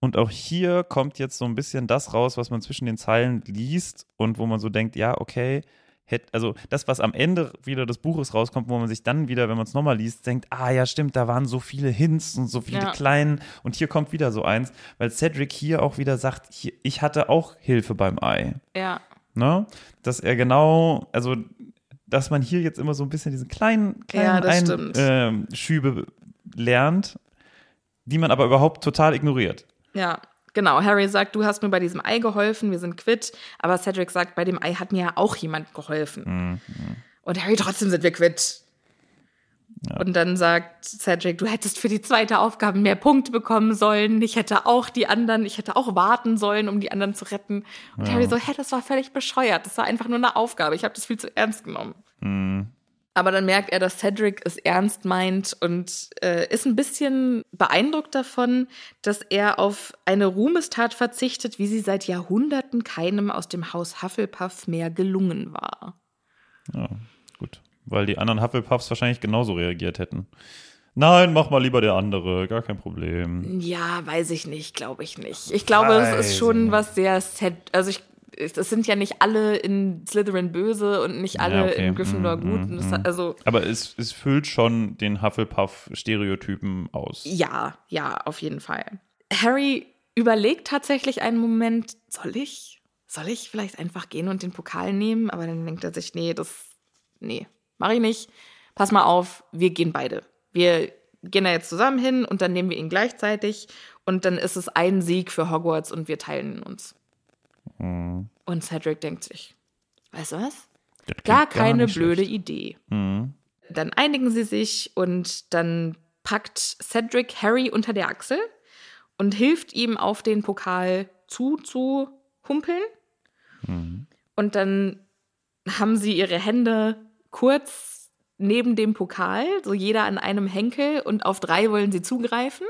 Und auch hier kommt jetzt so ein bisschen das raus, was man zwischen den Zeilen liest und wo man so denkt, ja, okay, hätt, also das, was am Ende wieder des Buches rauskommt, wo man sich dann wieder, wenn man es nochmal liest, denkt, ah ja, stimmt, da waren so viele Hints und so viele Ja. kleinen und hier kommt wieder so eins, weil Cedric hier auch wieder sagt, hier, ich hatte auch Hilfe beim Ei. ja, Ne? Dass er genau, also dass man hier jetzt immer so ein bisschen diese kleinen, Ja, kleinen das Ein- stimmt. ähm, Schübe lernt, die man aber überhaupt total ignoriert. ja. Genau, Harry sagt, du hast mir bei diesem Ei geholfen, wir sind quitt. Aber Cedric sagt, bei dem Ei hat mir ja auch jemand geholfen. Mhm, Und Harry, trotzdem sind wir quitt. Und dann sagt Cedric, du hättest für die zweite Aufgabe mehr Punkte bekommen sollen. Ich hätte auch die anderen, ich hätte auch warten sollen, um die anderen zu retten. Und Harry so, hä, das war völlig bescheuert. Das war einfach nur eine Aufgabe. Ich habe das viel zu ernst genommen. Mhm. Aber dann merkt er, dass Cedric es ernst meint und äh, ist ein bisschen beeindruckt davon, dass er auf eine Ruhmestat verzichtet, wie sie seit Jahrhunderten keinem aus dem Haus Hufflepuff mehr gelungen war. Ja, gut. Weil die anderen Hufflepuffs wahrscheinlich genauso reagiert hätten. Nein, mach mal lieber der andere, gar kein Problem. Ja, weiß ich nicht, glaube ich nicht. Ich glaube, es ist schon was sehr set. Also ich, es sind ja nicht alle in Slytherin böse und nicht alle Ja, okay. in Gryffindor Mm, gut. mm, mm. also Aber es, es füllt schon den Hufflepuff-Stereotypen aus. ja, ja, auf jeden Fall. Harry überlegt tatsächlich einen Moment, soll ich? Soll ich vielleicht einfach gehen und den Pokal nehmen? Aber dann denkt er sich, nee, das, nee, mache ich nicht. Pass mal auf, wir gehen beide. Wir gehen da jetzt zusammen hin und dann nehmen wir ihn gleichzeitig und dann ist es ein Sieg für Hogwarts und wir teilen uns. Mhm. Und Cedric denkt sich, weißt du was? Gar keine nicht blöde schlecht. Idee. Mhm. Dann einigen sie sich und dann packt Cedric Harry unter der Achsel und hilft ihm auf den Pokal zu zu humpeln. Mhm. Und dann haben sie ihre Hände kurz neben dem Pokal, so jeder an einem Henkel und auf drei wollen sie zugreifen.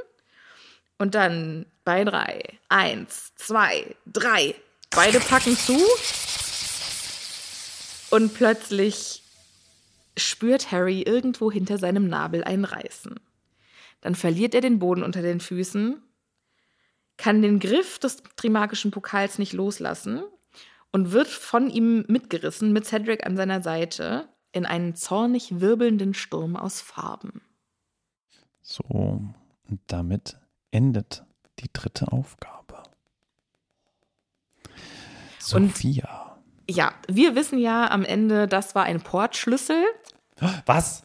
Und dann bei drei. Eins, zwei, drei. Beide packen zu. Und plötzlich spürt Harry irgendwo hinter seinem Nabel ein Reißen. Dann verliert er den Boden unter den Füßen, kann den Griff des Trimagischen Pokals nicht loslassen und wird von ihm mitgerissen mit Cedric an seiner Seite in einen zornig wirbelnden Sturm aus Farben. So, und damit endet die dritte Aufgabe. Und- Sophia. Ja, wir wissen ja am Ende, das war ein Portschlüssel. Was?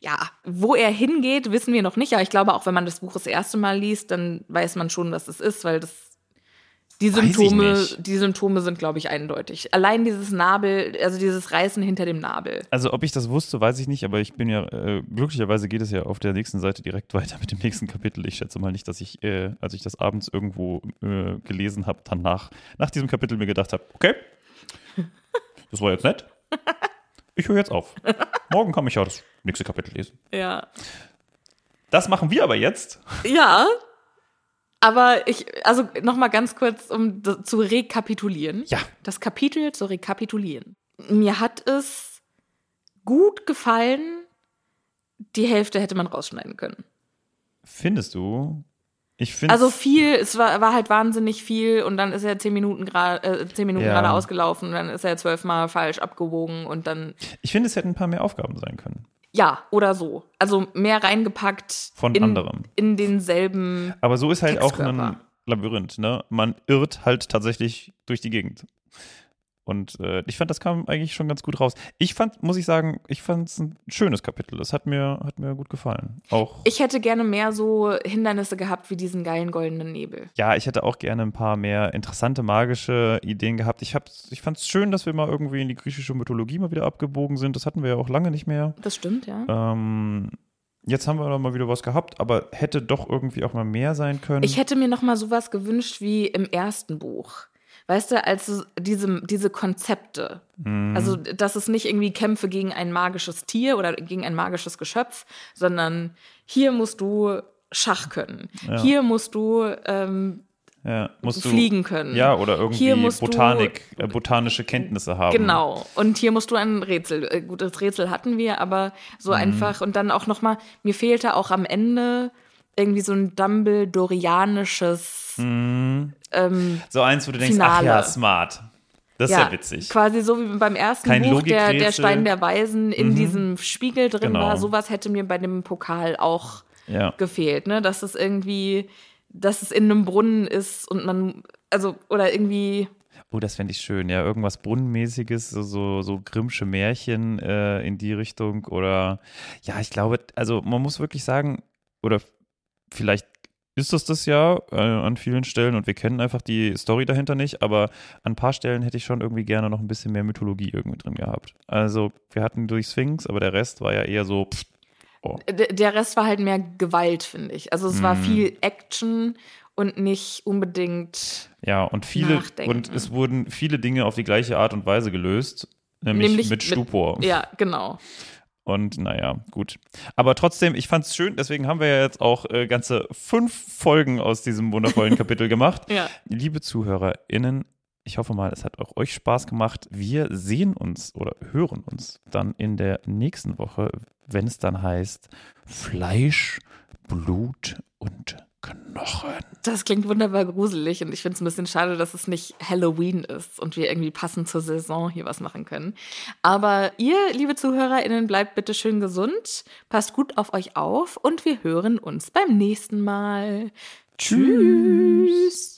Ja, wo er hingeht, wissen wir noch nicht. Aber ich glaube, auch wenn man das Buch das erste Mal liest, dann weiß man schon, was es ist, weil das die Symptome, die Symptome sind, glaube ich, eindeutig. Allein dieses Nabel, also dieses Reißen hinter dem Nabel. Also, ob ich das wusste, weiß ich nicht, aber ich bin ja, äh, glücklicherweise geht es ja auf der nächsten Seite direkt <laughs> weiter mit dem nächsten Kapitel. Ich schätze mal nicht, dass ich, äh, als ich das abends irgendwo äh, gelesen habe, danach, nach diesem Kapitel mir gedacht habe, okay, <laughs> das war jetzt nett. ich höre jetzt auf. Morgen kann ich ja das nächste Kapitel lesen. Ja. Das machen wir aber jetzt. Ja. Aber ich, also nochmal ganz kurz, um zu rekapitulieren. Ja. Das Kapitel zu rekapitulieren. Mir hat es gut gefallen. Die Hälfte hätte man rausschneiden können. Findest du? Ich finde Also viel, es war, war halt wahnsinnig viel und dann ist er zehn Minuten gerade äh, zehn Minuten Ja. gerade ausgelaufen und dann ist er zwölfmal falsch abgewogen und dann ich finde, es hätten ein paar mehr Aufgaben sein können. Ja oder so. Also mehr reingepackt Von in, anderem. in denselben. Aber so ist halt auch ein. Labyrinth, ne? Man irrt halt tatsächlich durch die Gegend. Und äh, ich fand, das kam eigentlich schon ganz gut raus. Ich fand, muss ich sagen, ich fand es ein schönes Kapitel. Das hat mir, hat mir gut gefallen. Auch, Ich hätte gerne mehr so Hindernisse gehabt wie diesen geilen goldenen Nebel. ja, ich hätte auch gerne ein paar mehr interessante magische Ideen gehabt. Ich, ich fand es schön, dass wir mal irgendwie in die griechische Mythologie mal wieder abgebogen sind. Das hatten wir ja auch lange nicht mehr. Das stimmt, ja. Ähm, jetzt haben wir da mal wieder was gehabt, aber hätte doch irgendwie auch mal mehr sein können. Ich hätte mir noch mal sowas gewünscht wie im ersten Buch. Weißt du, also diese, diese Konzepte. Mhm. Also, dass es nicht irgendwie Kämpfe gegen ein magisches Tier oder gegen ein magisches Geschöpf, sondern hier musst du Schach können. Ja. Hier musst du ähm, ja, musst du, fliegen können. Ja, oder irgendwie musst du- Botanik, äh, botanische Kenntnisse haben. Genau. Und hier musst du ein Rätsel. Äh, Gut, das Rätsel hatten wir, aber so Mhm. einfach. Und dann auch noch mal, mir fehlte auch am Ende irgendwie so ein Dumbledorianisches Mhm. ähm, So eins, wo du denkst, Finale. ach ja, smart. Das ist ja, witzig. Quasi so wie beim ersten Kein Buch, der, der. Stein der Weisen in Mhm. diesem Spiegel drin Genau. war. Sowas hätte mir bei dem Pokal auch Ja. gefehlt, ne? Dass es irgendwie, dass es in einem Brunnen ist und man, also, oder irgendwie, Oh, das fände ich schön, ja. Irgendwas Brunnenmäßiges, so, so, so Grimmsche Märchen äh, in die Richtung. Oder ja, ich glaube, also man muss wirklich sagen, oder vielleicht ist das das ja äh, an vielen Stellen und wir kennen einfach die Story dahinter nicht, aber an ein paar Stellen hätte ich schon irgendwie gerne noch ein bisschen mehr Mythologie irgendwie drin gehabt. Also wir hatten durch Sphinx, aber der Rest war ja eher so, pff, d- der Rest war halt mehr Gewalt, finde ich. Also es war Mhm. viel Action und nicht unbedingt, ja, und viele, Nachdenken. und es wurden viele Dinge auf die gleiche Art und Weise gelöst, nämlich, Nämlich mit mit- Stupor. ja, genau. Und naja, gut. Aber trotzdem, ich fand es schön, deswegen haben wir ja jetzt auch äh, ganze fünf Folgen aus diesem wundervollen <laughs> Kapitel gemacht. Ja. Liebe ZuhörerInnen, ich hoffe mal, es hat auch euch Spaß gemacht. Wir sehen uns oder hören uns dann in der nächsten Woche, wenn es dann heißt Fleisch, Blut und Knochen. Das klingt wunderbar gruselig und ich finde es ein bisschen schade, dass es nicht Halloween ist und wir irgendwie passend zur Saison hier was machen können. Aber ihr, liebe ZuhörerInnen, bleibt bitte schön gesund, passt gut auf euch auf und wir hören uns beim nächsten Mal. Tschüss.